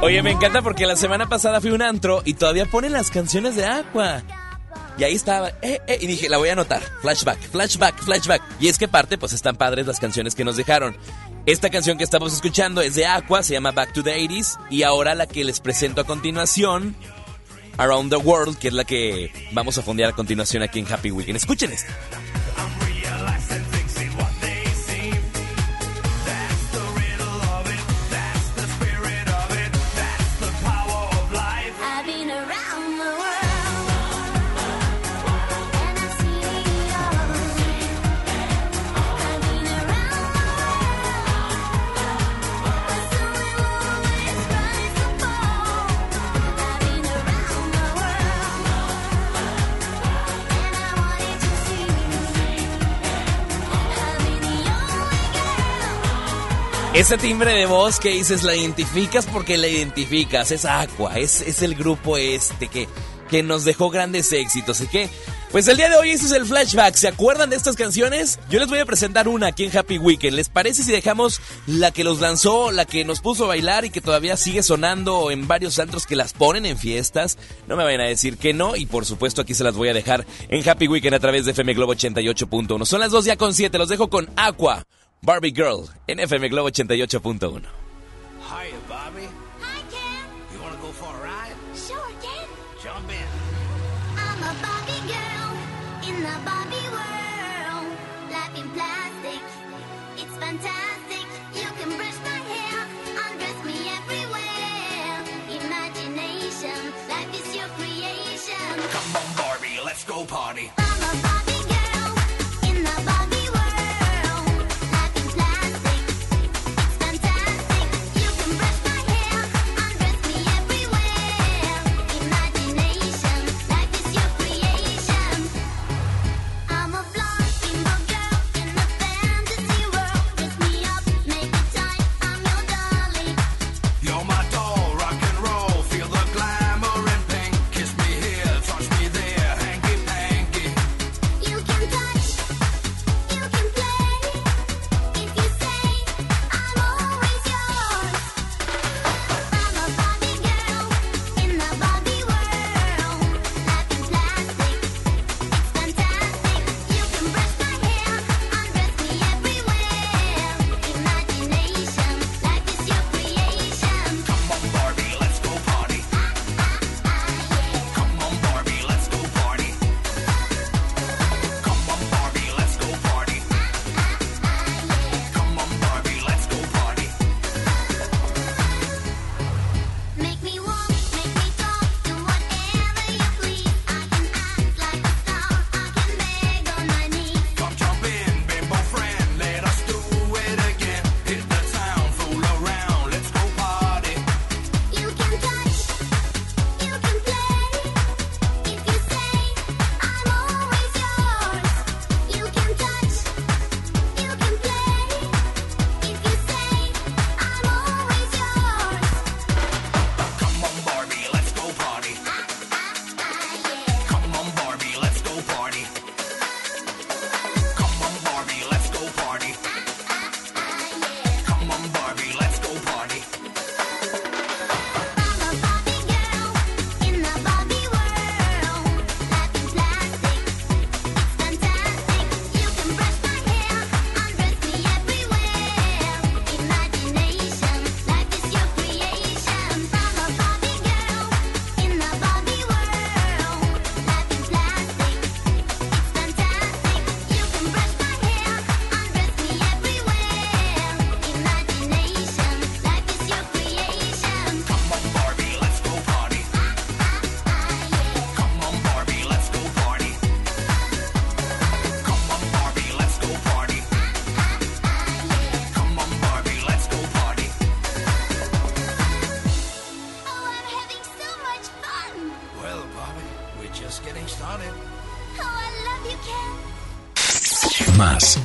Oye, me encanta porque la semana pasada fui un antro y todavía ponen las canciones de Aqua. Y ahí estaba, eh, eh, y dije, la voy a anotar. Flashback, flashback, flashback. Y es que parte, pues están padres las canciones que nos dejaron. Esta canción que estamos escuchando es de Aqua, se llama Back to the 80s. Y ahora la que les presento a continuación, Around the World, que es la que vamos a fondear a continuación aquí en Happy Weekend. Escuchen esto. Ese timbre de voz que dices, la identificas porque la identificas. Es Aqua, es, es el grupo este que, que nos dejó grandes éxitos. Y que, pues el día de hoy este es el flashback. ¿Se acuerdan de estas canciones? Yo les voy a presentar una aquí en Happy Weekend. ¿Les parece si dejamos la que los lanzó, la que nos puso a bailar y que todavía sigue sonando en varios antros que las ponen en fiestas? No me vayan a decir que no. Y por supuesto aquí se las voy a dejar en Happy Weekend a través de FM Globo 88.1. Son las 2 ya con 7. Los dejo con Aqua. Barbie Girl en FM Globo 88.1.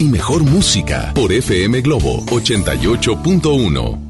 mejor música por FM Globo 88.1.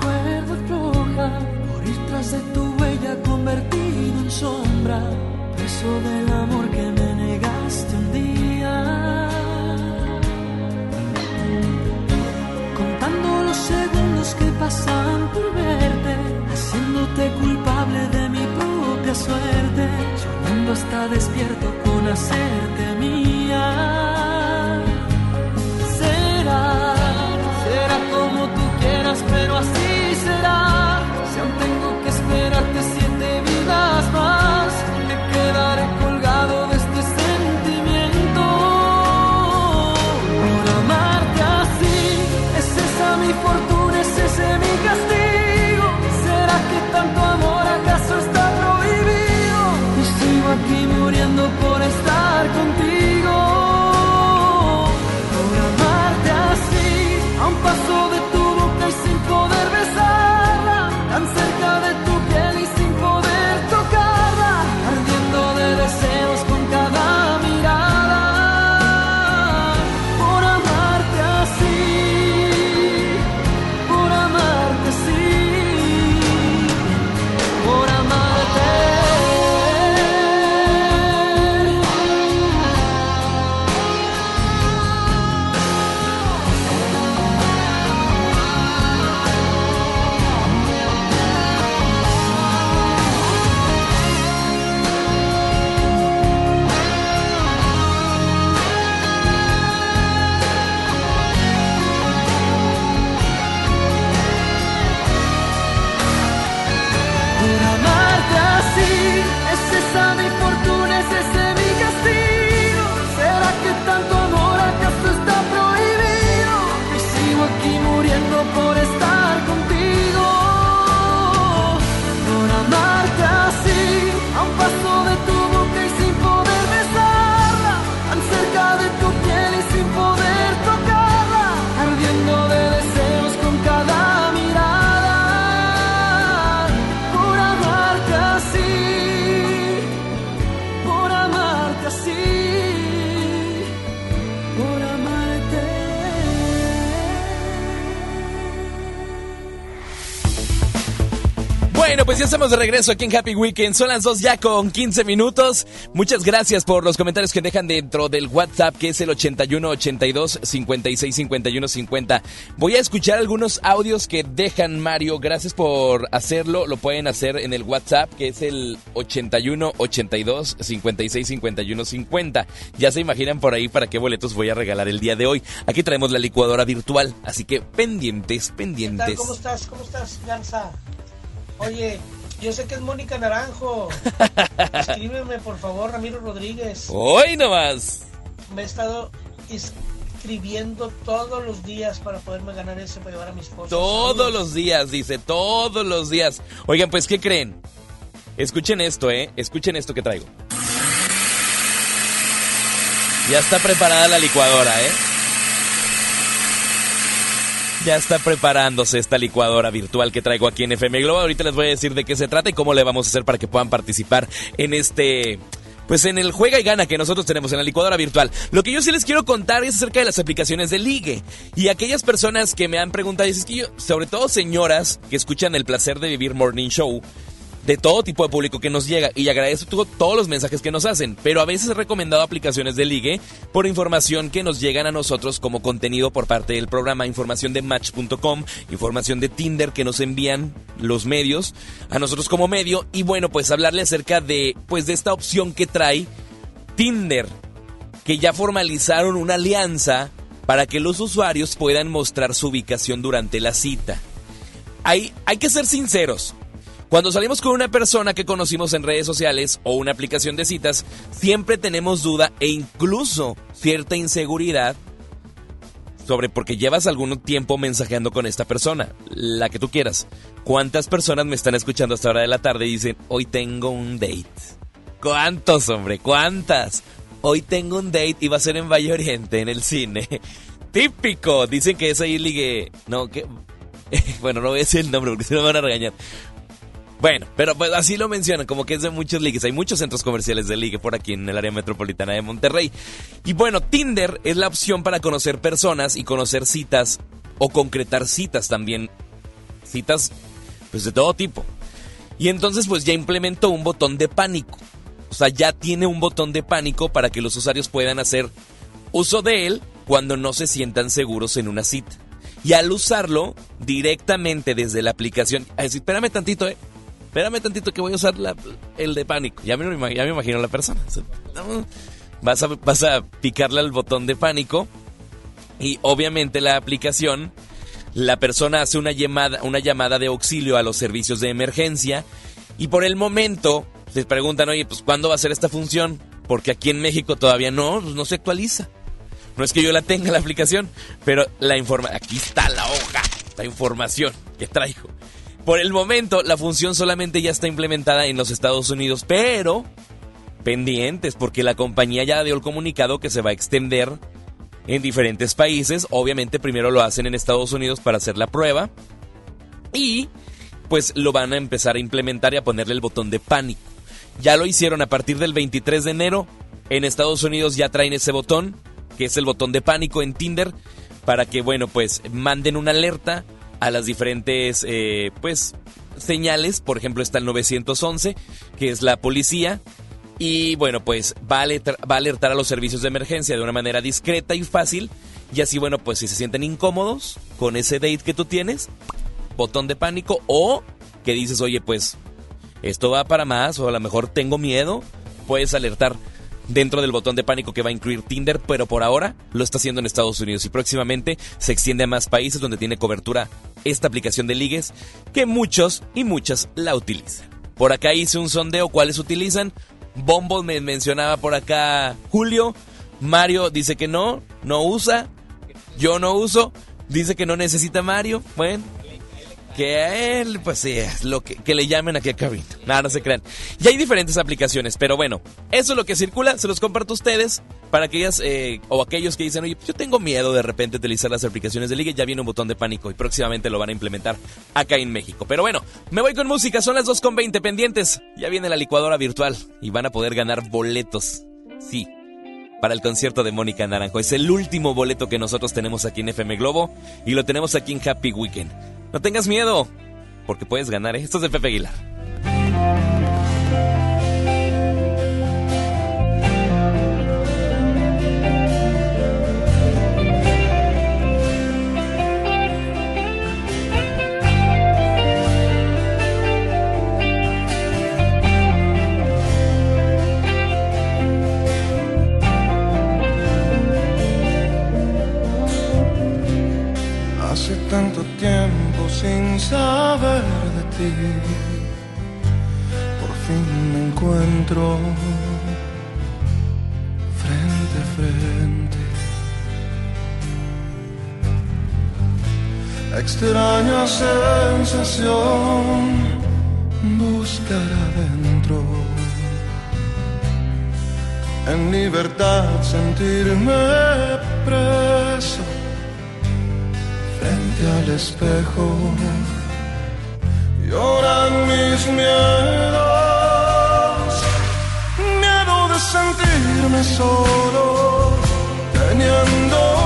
cuerda floja por ir tras de tu huella convertido en sombra, preso del amor que me negaste un día. Contando los segundos que pasan por verte, haciéndote culpable de mi propia suerte, soñando hasta despierto con hacerte mía. Será. Si aún tengo que esperarte siete vidas más, me quedaré colgado de este sentimiento. Por amarte así, es esa mi fortuna, es ese mi castigo. ¿Será que tanto amor acaso está prohibido? Y sigo aquí muriendo por estar contigo. Pues ya estamos de regreso aquí en Happy Weekend. Son las 2 ya con 15 minutos. Muchas gracias por los comentarios que dejan dentro del WhatsApp, que es el 81 82 56 51 50. Voy a escuchar algunos audios que dejan Mario. Gracias por hacerlo. Lo pueden hacer en el WhatsApp, que es el 81 82 56 51 50. Ya se imaginan por ahí para qué boletos voy a regalar el día de hoy. Aquí traemos la licuadora virtual, así que pendientes, ¿Qué tal? pendientes. ¿Cómo estás? ¿Cómo estás, Garza? Oye, yo sé que es Mónica Naranjo. Escríbeme, por favor, Ramiro Rodríguez. Hoy nomás. Me he estado escribiendo todos los días para poderme ganar ese para llevar a mi esposa. Todos los días, dice, todos los días. Oigan, pues, ¿qué creen? Escuchen esto, ¿eh? Escuchen esto que traigo. Ya está preparada la licuadora, ¿eh? Ya está preparándose esta licuadora virtual que traigo aquí en FM Globo. Ahorita les voy a decir de qué se trata y cómo le vamos a hacer para que puedan participar en este pues en el juega y gana que nosotros tenemos en la licuadora virtual. Lo que yo sí les quiero contar es acerca de las aplicaciones de ligue. Y aquellas personas que me han preguntado, y es que yo, sobre todo señoras que escuchan el placer de vivir Morning Show, de todo tipo de público que nos llega y agradezco todos los mensajes que nos hacen, pero a veces he recomendado aplicaciones de ligue por información que nos llegan a nosotros como contenido por parte del programa, información de match.com, información de Tinder que nos envían los medios a nosotros como medio y bueno, pues hablarle acerca de pues de esta opción que trae Tinder, que ya formalizaron una alianza para que los usuarios puedan mostrar su ubicación durante la cita. Hay, hay que ser sinceros. Cuando salimos con una persona que conocimos en redes sociales o una aplicación de citas, siempre tenemos duda e incluso cierta inseguridad sobre porque llevas algún tiempo mensajeando con esta persona, la que tú quieras. ¿Cuántas personas me están escuchando hasta ahora de la tarde y dicen, hoy tengo un date? ¿Cuántos, hombre? ¿Cuántas? Hoy tengo un date y va a ser en Valle Oriente, en el cine. Típico. Dicen que es ahí ligue... No, que... Bueno, no voy a decir el nombre porque se me van a regañar. Bueno, pero pues así lo mencionan, como que es de muchos ligues. Hay muchos centros comerciales de ligue por aquí en el área metropolitana de Monterrey. Y bueno, Tinder es la opción para conocer personas y conocer citas o concretar citas también. Citas pues de todo tipo. Y entonces pues ya implementó un botón de pánico. O sea, ya tiene un botón de pánico para que los usuarios puedan hacer uso de él cuando no se sientan seguros en una cita. Y al usarlo directamente desde la aplicación, espérame tantito, eh. Espérame tantito que voy a usar la- el de pánico. Ya me, ya me imagino la persona. Vas a, vas a picarle al botón de pánico y obviamente la aplicación, la persona hace una llamada, una llamada de auxilio a los servicios de emergencia y por el momento les preguntan, oye, pues ¿cuándo va a ser esta función? Porque aquí en México todavía no, pues, no se actualiza. No es que yo la tenga la aplicación, pero la informa aquí está la hoja, la información que traigo. Por el momento, la función solamente ya está implementada en los Estados Unidos, pero pendientes, porque la compañía ya dio el comunicado que se va a extender en diferentes países. Obviamente, primero lo hacen en Estados Unidos para hacer la prueba. Y pues lo van a empezar a implementar y a ponerle el botón de pánico. Ya lo hicieron a partir del 23 de enero. En Estados Unidos ya traen ese botón, que es el botón de pánico en Tinder, para que, bueno, pues manden una alerta a las diferentes, eh, pues, señales. Por ejemplo, está el 911, que es la policía. Y bueno, pues va a, alertar, va a alertar a los servicios de emergencia de una manera discreta y fácil. Y así, bueno, pues si se sienten incómodos con ese date que tú tienes, botón de pánico o que dices, oye, pues esto va para más o a lo mejor tengo miedo, puedes alertar dentro del botón de pánico que va a incluir Tinder, pero por ahora lo está haciendo en Estados Unidos y próximamente se extiende a más países donde tiene cobertura esta aplicación de ligues que muchos y muchas la utilizan. Por acá hice un sondeo cuáles utilizan. Bumble me mencionaba por acá Julio. Mario dice que no, no usa. Yo no uso. Dice que no necesita Mario. Bueno, que a él, pues sí, es lo que, que le llamen aquí a cabina. Nada, no se crean. Y hay diferentes aplicaciones, pero bueno, eso es lo que circula, se los comparto a ustedes para aquellas eh, o aquellos que dicen, oye, yo tengo miedo de repente utilizar las aplicaciones de liga, ya viene un botón de pánico y próximamente lo van a implementar acá en México. Pero bueno, me voy con música, son las 2.20 pendientes, ya viene la licuadora virtual y van a poder ganar boletos. Sí, para el concierto de Mónica Naranjo. Es el último boleto que nosotros tenemos aquí en FM Globo y lo tenemos aquí en Happy Weekend. No tengas miedo, porque puedes ganar, ¿eh? Esto es de Pepe Aguilar. Saber de ti, por fin me encuentro frente a frente. Extraña sensación buscar adentro, en libertad sentirme preso frente al espejo lloran mis miedos. Miedo de sentirme solo teniéndote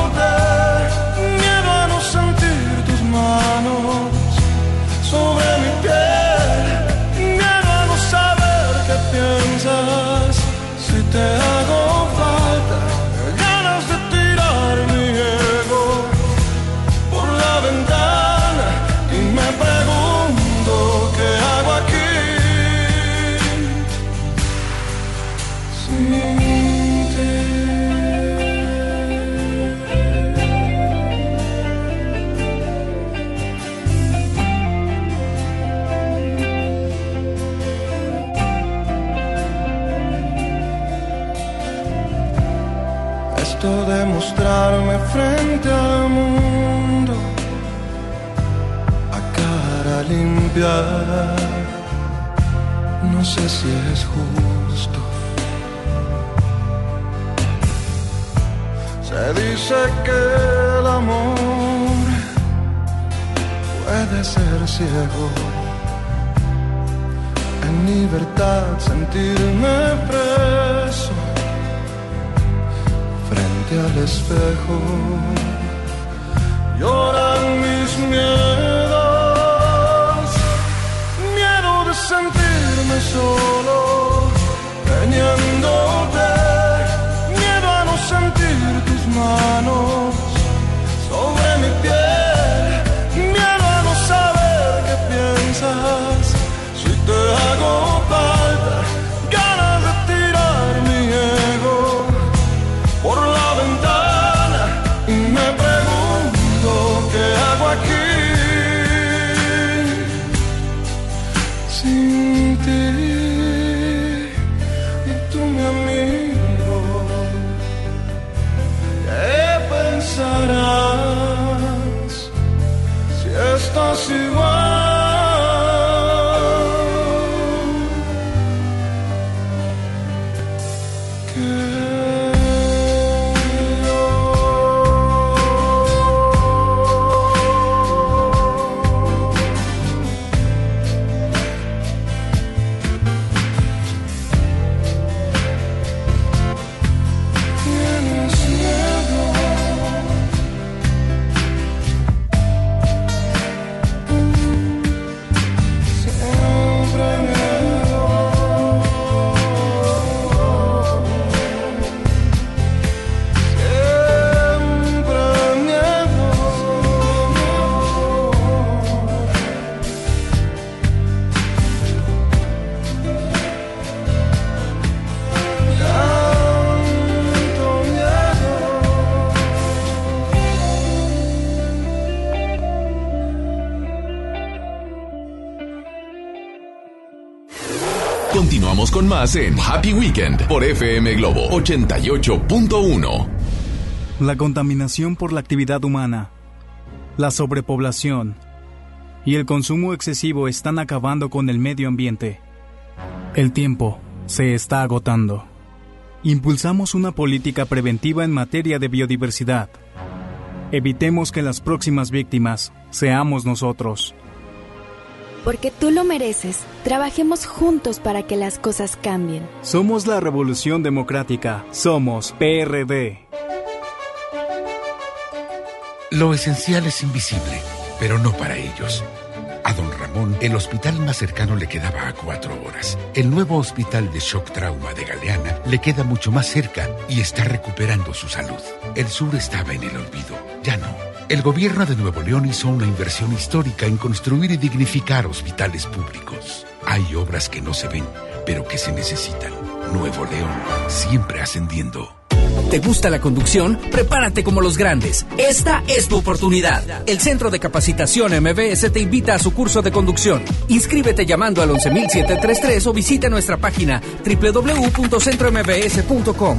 frente al mundo a cara limpia, no sé si es justo. Se dice que el amor puede ser ciego. En libertad sentirme preso al espejo. Lloran mis miedos, miedo de sentirme solo, teniéndote miedo a no sentir tus manos en Happy Weekend por FM Globo 88.1. La contaminación por la actividad humana, la sobrepoblación y el consumo excesivo están acabando con el medio ambiente. El tiempo se está agotando. Impulsamos una política preventiva en materia de biodiversidad. Evitemos que las próximas víctimas seamos nosotros. Porque tú lo mereces, trabajemos juntos para que las cosas cambien. Somos la Revolución Democrática. Somos PRD. Lo esencial es invisible, pero no para ellos. A don Ramón, el hospital más cercano le quedaba a cuatro horas. El nuevo hospital de shock trauma de Galeana le queda mucho más cerca y está recuperando su salud. El sur estaba en el olvido, ya no. El gobierno de Nuevo León hizo una inversión histórica en construir y dignificar hospitales públicos. Hay obras que no se ven, pero que se necesitan. Nuevo León, siempre ascendiendo. ¿Te gusta la conducción? Prepárate como los grandes. Esta es tu oportunidad. El Centro de Capacitación MBS te invita a su curso de conducción. Inscríbete llamando al 11733 o visita nuestra página www.centrombs.com.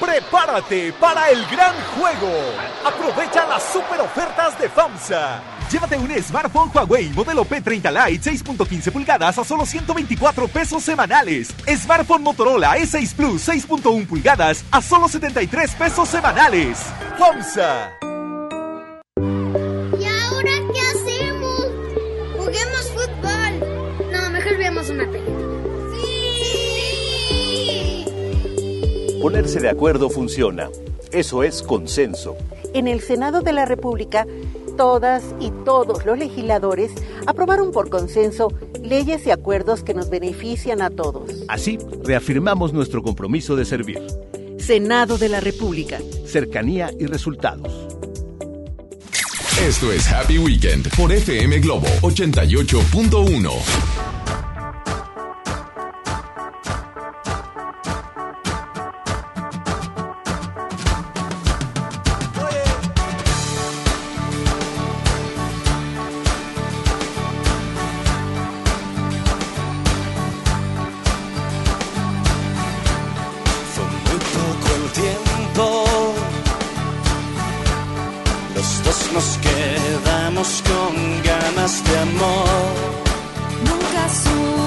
Prepárate para el gran juego. Aprovecha las super ofertas de FAMSA. Llévate un smartphone Huawei modelo P30 Lite 6.15 pulgadas a solo 124 pesos semanales. Smartphone Motorola E6 Plus 6.1 pulgadas a solo 73 pesos semanales. FAMSA. Ponerse de acuerdo funciona. Eso es consenso. En el Senado de la República, todas y todos los legisladores aprobaron por consenso leyes y acuerdos que nos benefician a todos. Así, reafirmamos nuestro compromiso de servir. Senado de la República. Cercanía y resultados. Esto es Happy Weekend por FM Globo 88.1. quedamos con ganas de amor. Nunca supimos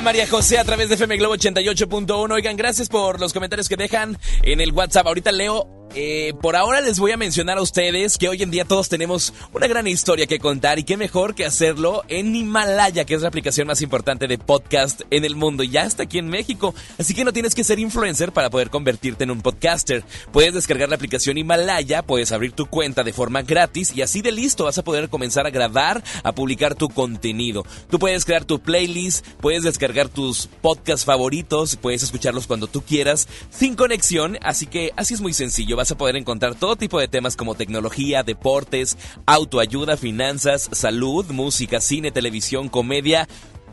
María José a través de FM Globo 88.1. Oigan, gracias por los comentarios que dejan en el WhatsApp. Ahorita leo. Eh, por ahora les voy a mencionar a ustedes que hoy en día todos tenemos una gran historia que contar y qué mejor que hacerlo en Himalaya, que es la aplicación más importante de podcast en el mundo. Ya está aquí en México, así que no tienes que ser influencer para poder convertirte en un podcaster. Puedes descargar la aplicación Himalaya, puedes abrir tu cuenta de forma gratis y así de listo vas a poder comenzar a grabar, a publicar tu contenido. Tú puedes crear tu playlist, puedes descargar tus podcasts favoritos, puedes escucharlos cuando tú quieras, sin conexión, así que así es muy sencillo. Vas a poder encontrar todo tipo de temas como tecnología, deportes, autoayuda, finanzas, salud, música, cine, televisión, comedia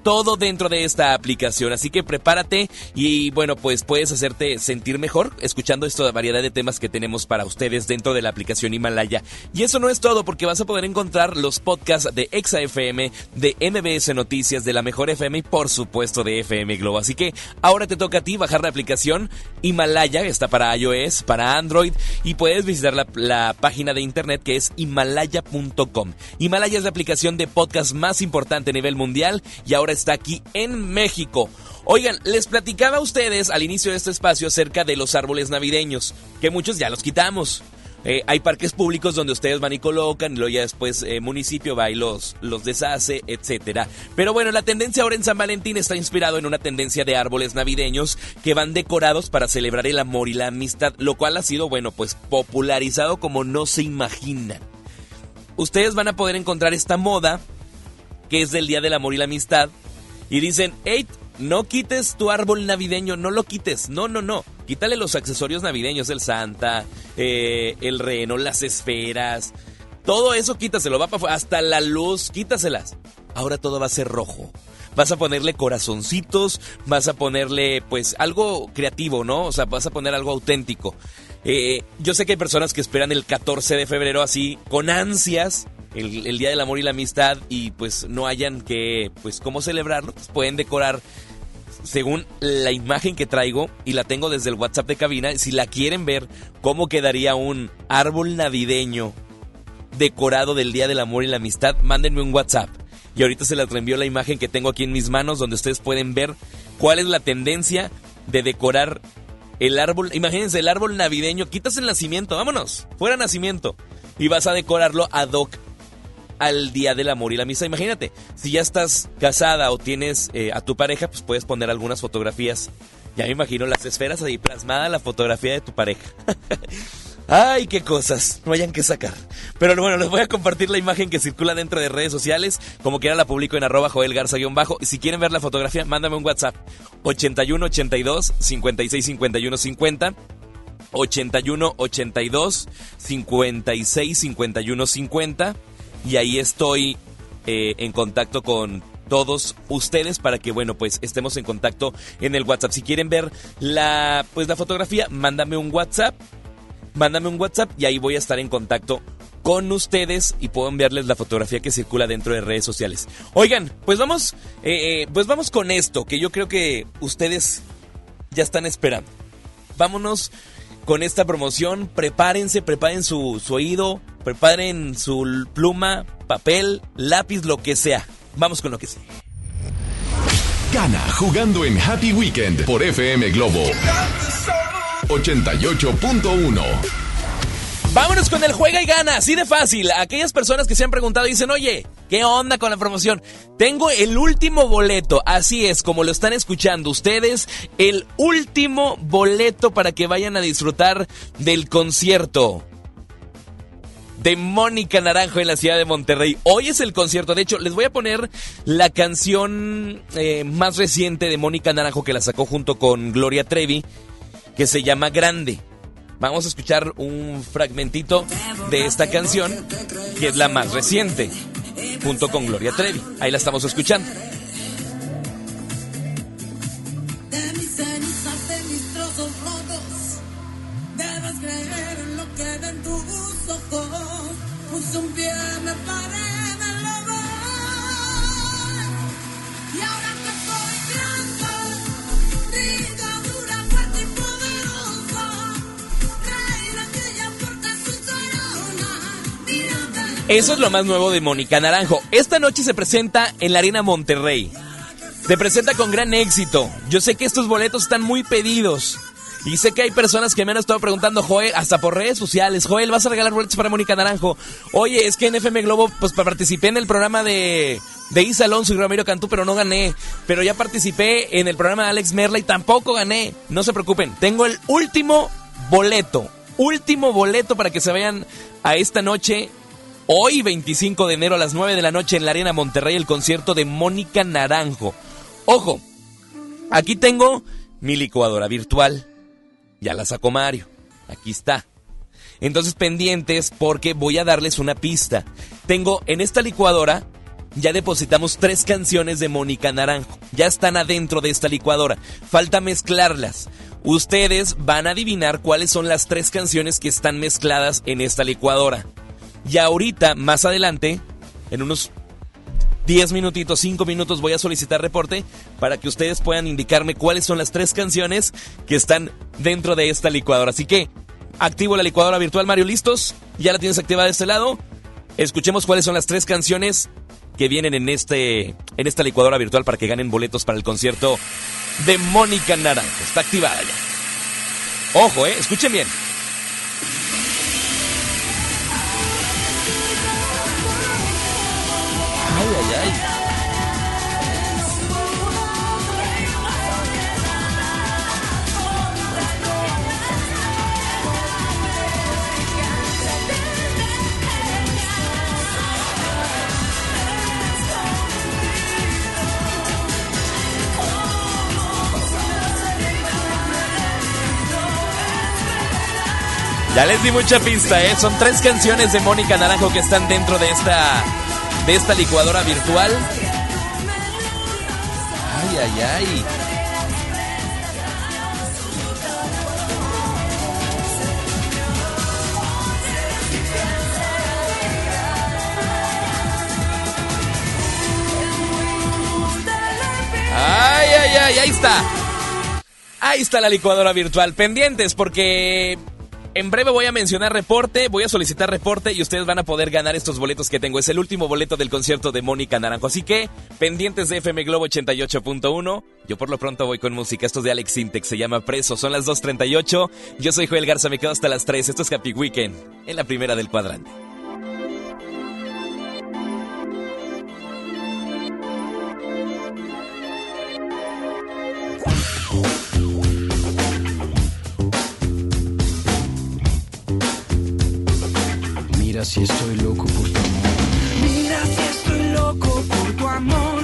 todo dentro de esta aplicación. Así que prepárate y bueno, pues puedes hacerte sentir mejor escuchando esta variedad de temas que tenemos para ustedes dentro de la aplicación Himalaya. Y eso no es todo porque vas a poder encontrar los podcasts de Exa FM, de MBS Noticias, de la Mejor FM y por supuesto de FM Globo. Así que ahora te toca a ti bajar la aplicación Himalaya, está para iOS, para Android y puedes visitar la, la página de internet que es himalaya.com. Himalaya es la aplicación de podcast más importante a nivel mundial y ahora está aquí en México. Oigan, les platicaba a ustedes al inicio de este espacio acerca de los árboles navideños, que muchos ya los quitamos. Eh, hay parques públicos donde ustedes van y colocan, y luego ya después eh, municipio va y los, los deshace, etcétera. Pero bueno, la tendencia ahora en San Valentín está inspirado en una tendencia de árboles navideños que van decorados para celebrar el amor y la amistad, lo cual ha sido, bueno, pues popularizado como no se imaginan. Ustedes van a poder encontrar esta moda, que es del Día del Amor y la Amistad, y dicen, hey, no quites tu árbol navideño, no lo quites, no, no, no. Quítale los accesorios navideños, el Santa, eh, el reno, las esferas, Todo eso quítaselo, va para. Hasta la luz, quítaselas. Ahora todo va a ser rojo. Vas a ponerle corazoncitos, vas a ponerle pues algo creativo, ¿no? O sea, vas a poner algo auténtico. Eh, yo sé que hay personas que esperan el 14 de febrero así, con ansias, el, Día del Amor y la Amistad, y pues no hayan que, pues, cómo celebrarlo, pues pueden decorar según la imagen que traigo y la tengo desde el WhatsApp de cabina. Si la quieren ver, cómo quedaría un árbol navideño decorado del Día del Amor y la Amistad, mándenme un WhatsApp. Y ahorita se les reenvió la imagen que tengo aquí en mis manos donde ustedes pueden ver cuál es la tendencia de decorar el árbol. Imagínense el árbol navideño, quitas el nacimiento, vámonos, fuera nacimiento. Y vas a decorarlo ad hoc al Día del Amor y la Amistad. Imagínate, si ya estás casada o tienes eh, a tu pareja, pues puedes poner algunas fotografías. Ya me imagino las esferas ahí plasmada la fotografía de tu pareja. Ay, qué cosas, no hayan que sacar. Pero bueno, les voy a compartir la imagen que circula dentro de redes sociales. Como quiera la publico en arroba Joel Garza-bajo. Y si quieren ver la fotografía, mándame un WhatsApp. 81 82 56 51 50. 81 82 56 51 50. Y ahí estoy eh, en contacto con todos ustedes para que bueno pues estemos en contacto en el WhatsApp. Si quieren ver la pues la fotografía, mándame un WhatsApp mándame un WhatsApp y ahí voy a estar en contacto con ustedes y puedo enviarles la fotografía que circula dentro de redes sociales. Oigan, pues vamos, eh, eh, pues vamos con esto que yo creo que ustedes ya están esperando. Vámonos con esta promoción. Prepárense, preparen su, su oído, preparen su pluma, papel, lápiz, lo que sea. Vamos con lo que sea. Gana jugando en Happy Weekend por FM Globo 88.1. Vámonos con el juega y gana, así de fácil. Aquellas personas que se han preguntado dicen, oye, ¿qué onda con la promoción? Tengo el último boleto, así es, como lo están escuchando ustedes, el último boleto para que vayan a disfrutar del concierto de Mónica Naranjo en la ciudad de Monterrey. Hoy es el concierto. De hecho, les voy a poner la canción eh, más reciente de Mónica Naranjo que la sacó junto con Gloria Trevi, que se llama Grande. Vamos a escuchar un fragmentito de esta canción, que es la más reciente, junto con Gloria Trevi. Ahí la estamos escuchando. Eso es lo más nuevo de Mónica Naranjo. Esta noche se presenta en la Arena Monterrey. Se presenta con gran éxito. Yo sé que estos boletos están muy pedidos. Y sé que hay personas que me han estado preguntando, Joel, hasta por redes sociales, Joel, ¿vas a regalar boletos para Mónica Naranjo? Oye, es que en FM Globo, pues participé en el programa de, de Isa Alonso y Ramiro Cantú, pero no gané. Pero ya participé en el programa de Alex Merla y tampoco gané. No se preocupen, tengo el último boleto. Último boleto para que se vayan a esta noche Hoy, 25 de enero a las 9 de la noche en la Arena Monterrey, el concierto de Mónica Naranjo. Ojo, aquí tengo mi licuadora virtual. Ya la sacó Mario. Aquí está. Entonces pendientes porque voy a darles una pista. Tengo en esta licuadora, ya depositamos tres canciones de Mónica Naranjo. Ya están adentro de esta licuadora. Falta mezclarlas. Ustedes van a adivinar cuáles son las tres canciones que están mezcladas en esta licuadora. Y ahorita, más adelante, en unos 10 minutitos, 5 minutos, voy a solicitar reporte para que ustedes puedan indicarme cuáles son las tres canciones que están dentro de esta licuadora. Así que, activo la licuadora virtual, Mario, ¿listos? ¿Ya la tienes activada de este lado? Escuchemos cuáles son las tres canciones que vienen en, este, en esta licuadora virtual para que ganen boletos para el concierto de Mónica Naranjo. Está activada ya. Ojo, eh, escuchen bien. Ya les di mucha pista, ¿eh? Son tres canciones de Mónica Naranjo que están dentro de esta, de esta licuadora virtual. Ay, ay, ay. Ay, ay, ay, ahí está. Ahí está la licuadora virtual. Pendientes porque en breve voy a mencionar reporte, voy a solicitar reporte y ustedes van a poder ganar estos boletos que tengo. Es el último boleto del concierto de Mónica Naranjo. Así que pendientes de FM Globo 88.1. Yo por lo pronto voy con música. Esto es de Alex Sintex, se llama Preso. Son las 2.38. Yo soy Joel Garza, me quedo hasta las 3. Esto es Happy Weekend en la primera del cuadrante. Mira si estoy loco por tu amor. Mira si estoy loco por tu amor.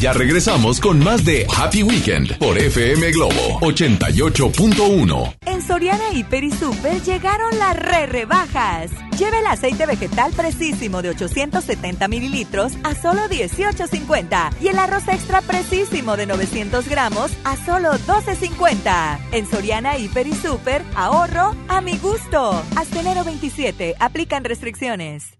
Ya regresamos con más de Happy Weekend por FM Globo 88.1. En Soriana Hiper y Super llegaron las re rebajas. Lleva el aceite vegetal precisísimo de 870 mililitros a solo 18.50 y el arroz extra precisísimo de 900 gramos a solo 12.50. En Soriana Hiper y Super, ahorro a mi gusto. Hasta enero 27, aplican restricciones.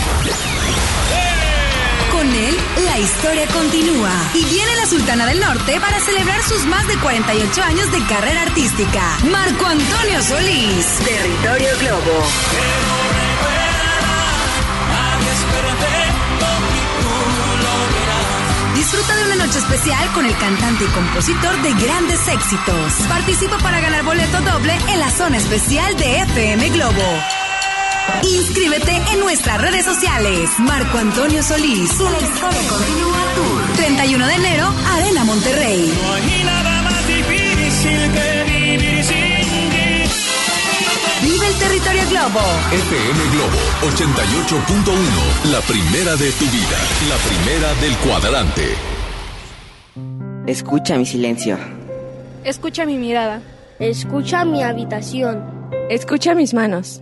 Con él, la historia continúa. Y viene la Sultana del Norte para celebrar sus más de 48 años de carrera artística. Marco Antonio Solís. Territorio Globo. Disfruta de una noche especial con el cantante y compositor de grandes éxitos. Participa para ganar boleto doble en la zona especial de FM Globo. Inscríbete en nuestras redes sociales. Marco Antonio Solís. La historia continúa Tour. 31 de enero, Arena Monterrey. No hay nada más difícil que vivir sin ti. Vive el territorio Globo. FM Globo 88.1. La primera de tu vida. La primera del cuadrante. Escucha mi silencio. Escucha mi mirada. Escucha mi habitación. Escucha mis manos.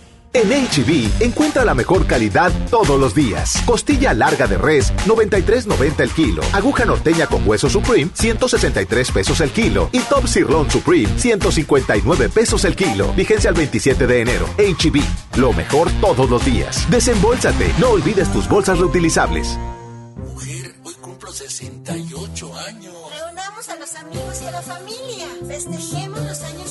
En HB, encuentra la mejor calidad todos los días. Costilla larga de res, 93.90 el kilo. Aguja norteña con hueso Supreme, 163 pesos el kilo. Y Top Sirloin Supreme, 159 pesos el kilo. Vigencia al 27 de enero. HB, lo mejor todos los días. Desembolsate, no olvides tus bolsas reutilizables. Cumplo 68 años. Reunamos a los amigos y a la familia. Festejemos los años.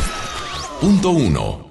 1.1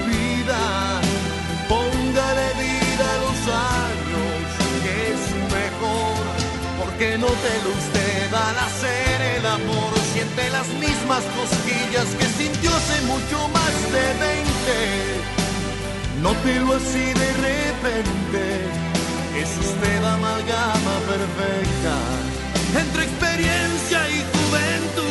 años, que es mejor, porque no te lo usted al hacer el amor, siente las mismas cosquillas que sintió hace mucho más de 20, no te lo así de repente, es usted la amalgama perfecta, entre experiencia y juventud.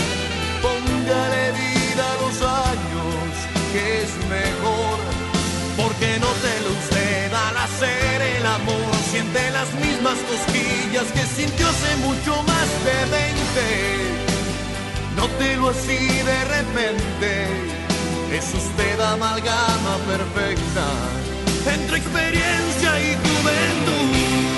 amor siente las mismas cosquillas que sintió hace mucho más de 20 Nótelo así de repente es usted amalgama perfecta entre experiencia y juventud.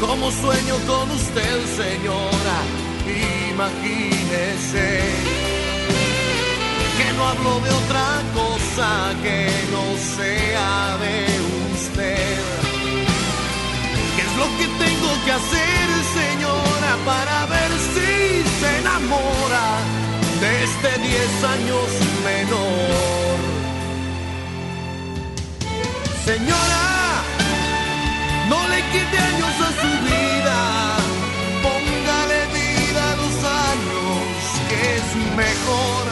Como sueño con usted señora imagínese que no hablo de otra cosa que no sea de usted. ¿Qué es lo que tengo que hacer, señora, para ver si se enamora de este 10 años menor? Señora, no le quite años a su vida, póngale vida a los años, que es mejor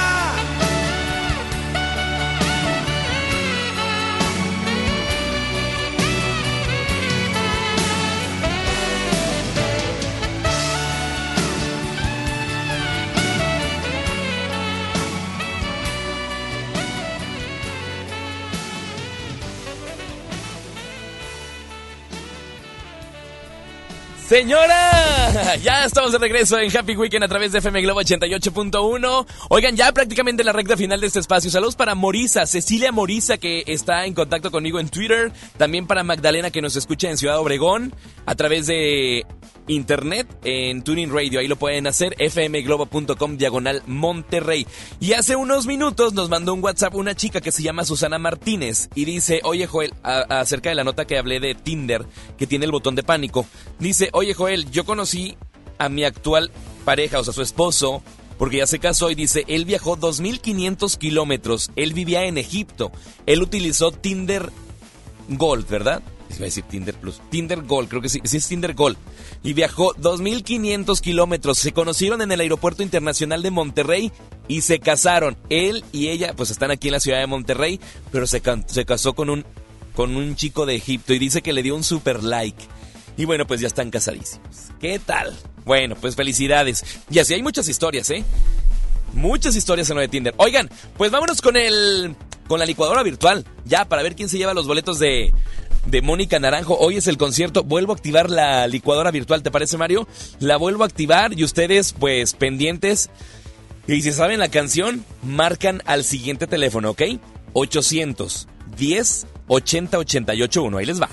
Señora, ya estamos de regreso en Happy Weekend a través de FM Globo 88.1. Oigan, ya prácticamente la recta final de este espacio. Saludos para Morisa, Cecilia Morisa que está en contacto conmigo en Twitter. También para Magdalena que nos escucha en Ciudad Obregón a través de internet en Tuning Radio. Ahí lo pueden hacer, fmglobo.com diagonal Monterrey. Y hace unos minutos nos mandó un WhatsApp una chica que se llama Susana Martínez y dice, oye Joel, acerca de la nota que hablé de Tinder, que tiene el botón de pánico. Dice, oye Joel, yo conocí a mi actual pareja, o sea, su esposo, porque ya se casó y dice, él viajó 2.500 kilómetros, él vivía en Egipto, él utilizó Tinder Gold, ¿verdad? Iba a decir Tinder Plus. Tinder Gold, creo que sí, sí es Tinder Gold. Y viajó 2.500 kilómetros. Se conocieron en el Aeropuerto Internacional de Monterrey y se casaron. Él y ella, pues están aquí en la ciudad de Monterrey, pero se, se casó con un, con un chico de Egipto y dice que le dio un super like. Y bueno, pues ya están casadísimos. ¿Qué tal? Bueno, pues felicidades. Y así hay muchas historias, ¿eh? Muchas historias en lo de Tinder. Oigan, pues vámonos con el con la licuadora virtual, ya para ver quién se lleva los boletos de de Mónica Naranjo. Hoy es el concierto. Vuelvo a activar la licuadora virtual, ¿te parece, Mario? La vuelvo a activar y ustedes, pues, pendientes. Y si saben la canción, marcan al siguiente teléfono, ¿ok? 810 80 88 1. Ahí les va.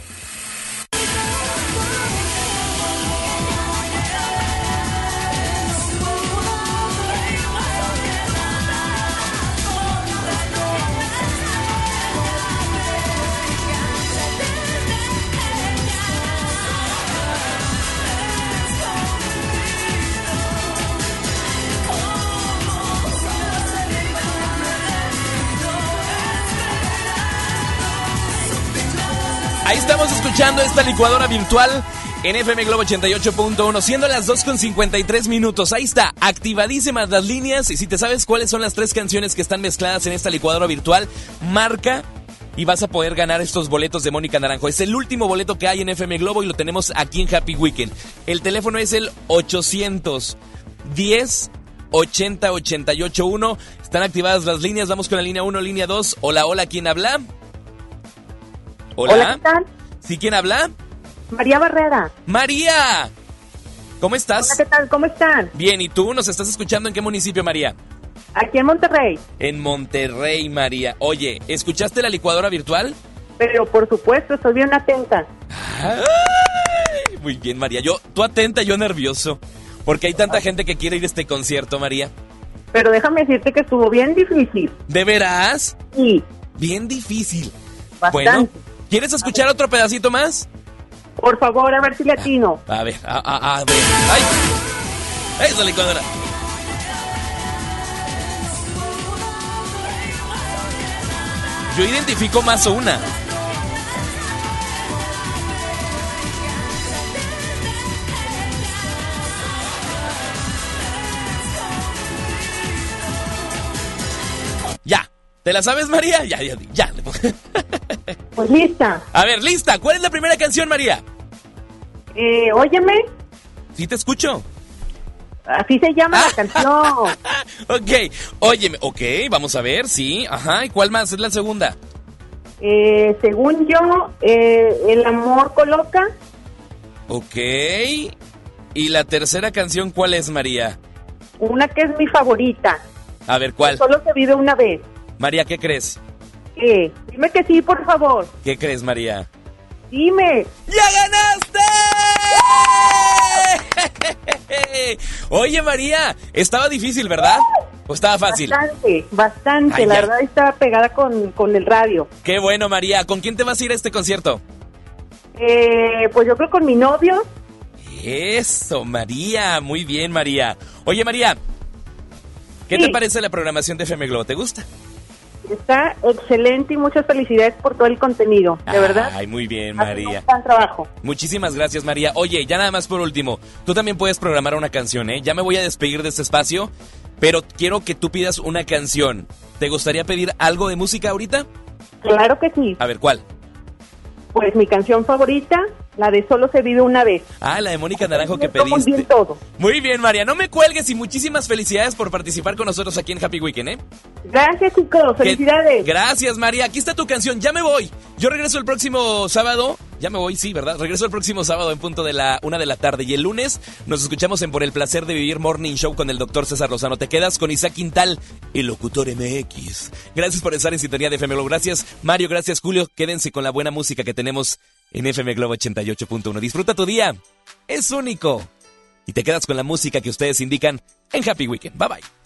Escuchando esta licuadora virtual en FM Globo 88.1, siendo las 2 con 53 minutos. Ahí está, activadísimas las líneas. Y si te sabes cuáles son las tres canciones que están mezcladas en esta licuadora virtual, marca y vas a poder ganar estos boletos de Mónica Naranjo. Es el último boleto que hay en FM Globo y lo tenemos aquí en Happy Weekend. El teléfono es el 810 80 881. Están activadas las líneas. Vamos con la línea 1, línea 2. Hola, hola, ¿quién habla? Hola. Hola, ¿qué tal? ¿Sí quién habla? María Barrera. María. ¿Cómo estás? Hola, ¿qué tal? ¿Cómo están? Bien, ¿y tú nos estás escuchando en qué municipio, María? Aquí en Monterrey. En Monterrey, María. Oye, ¿escuchaste la licuadora virtual? Pero por supuesto, estoy bien atenta. Ay, muy bien, María. Yo, tú atenta, yo nervioso. Porque hay tanta gente que quiere ir a este concierto, María. Pero déjame decirte que estuvo bien difícil. ¿De veras? Sí. Bien difícil. Bastante. Bueno, ¿quieres escuchar otro pedacito más? Por favor, a ver si le atino. A ver, a, a, a ver. ¡Ay! ¡Eso, licuadora! Yo identifico más una. ¿Te la sabes, María? Ya, ya, ya. Pues lista. A ver, lista. ¿Cuál es la primera canción, María? Eh, óyeme, Sí te escucho. así se llama la canción. Ok, óyeme, ok, vamos a ver, sí, ajá, ¿y cuál más es la segunda? Eh, según yo, eh, el amor coloca. Ok, ¿y la tercera canción cuál es, María? Una que es mi favorita. A ver, ¿cuál? Solo se vive una vez. María, ¿qué crees? ¿Qué? Dime que sí, por favor. ¿Qué crees, María? Dime. ¡Ya ganaste! Oye, María, estaba difícil, ¿verdad? ¿O estaba fácil? Bastante, bastante. Ay, la verdad estaba pegada con, con el radio. Qué bueno, María. ¿Con quién te vas a ir a este concierto? Eh, pues yo creo con mi novio. Eso, María. Muy bien, María. Oye, María, ¿qué te parece la programación de FM Globo? ¿Te gusta? Está excelente y muchas felicidades por todo el contenido. De verdad. Ay, muy bien, María. Un gran trabajo. Muchísimas gracias, María. Oye, ya nada más por último, tú también puedes programar una canción, ¿eh? Ya me voy a despedir de este espacio, pero quiero que tú pidas una canción. ¿Te gustaría pedir algo de música ahorita? Claro que sí. A ver, ¿cuál? Pues mi canción favorita, la de Solo se vive una vez. Ah, la de Mónica Naranjo que Muy bien pediste. todo. Muy bien, María. No me cuelgues y muchísimas felicidades por participar con nosotros aquí en Happy Weekend, ¿eh? Gracias, chicos. Que- Felicidades. Gracias, María. Aquí está tu canción. Ya me voy. Yo regreso el próximo sábado. Ya me voy, sí, ¿verdad? Regreso el próximo sábado en punto de la una de la tarde. Y el lunes nos escuchamos en Por el placer de vivir Morning Show con el doctor César Lozano. Te quedas con Isaac Quintal, el locutor MX. Gracias por estar en sintonía de FM Globo. Gracias, Mario. Gracias, Julio. Quédense con la buena música que tenemos en FM Globo 88.1. Disfruta tu día. Es único. Y te quedas con la música que ustedes indican en Happy Weekend. Bye bye.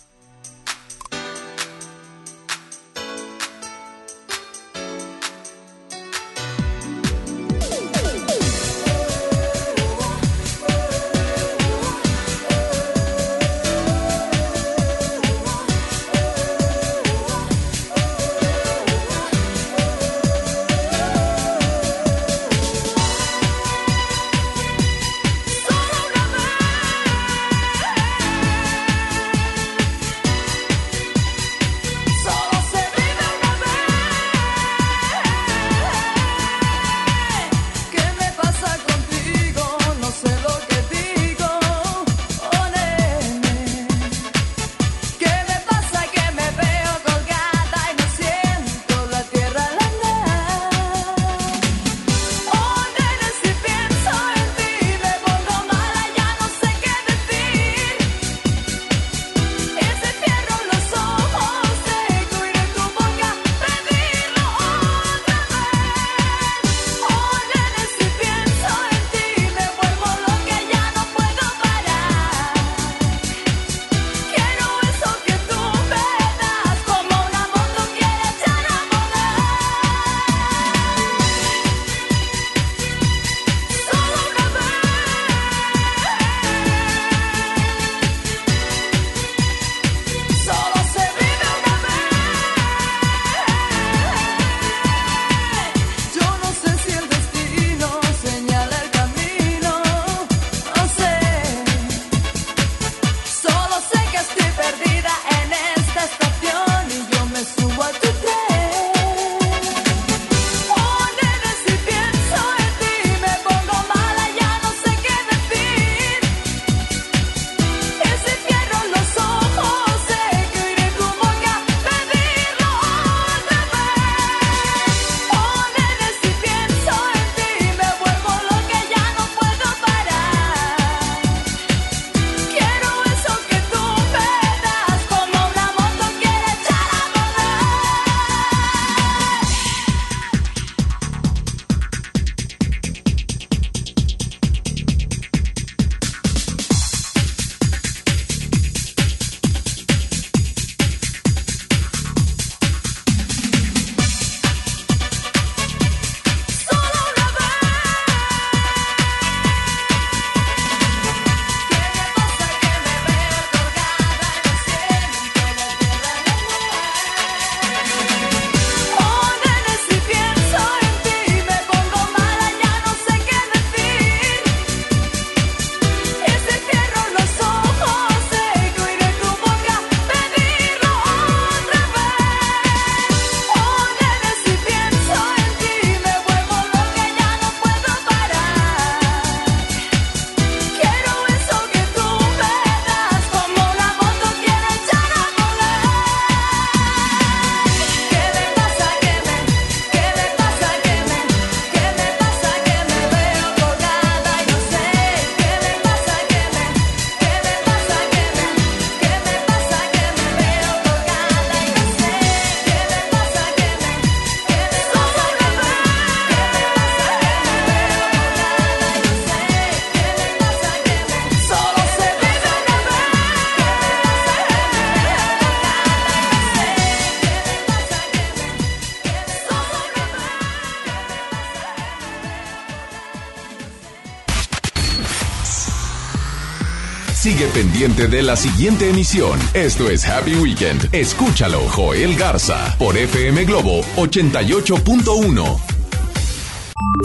Pendiente de la siguiente emisión. Esto es Happy Weekend. Escúchalo, Joel Garza, por FM Globo 88.1.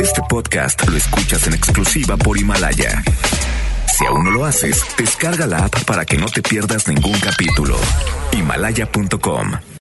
Este podcast lo escuchas en exclusiva por Himalaya. Si aún no lo haces, descarga la app para que no te pierdas ningún capítulo. Himalaya.com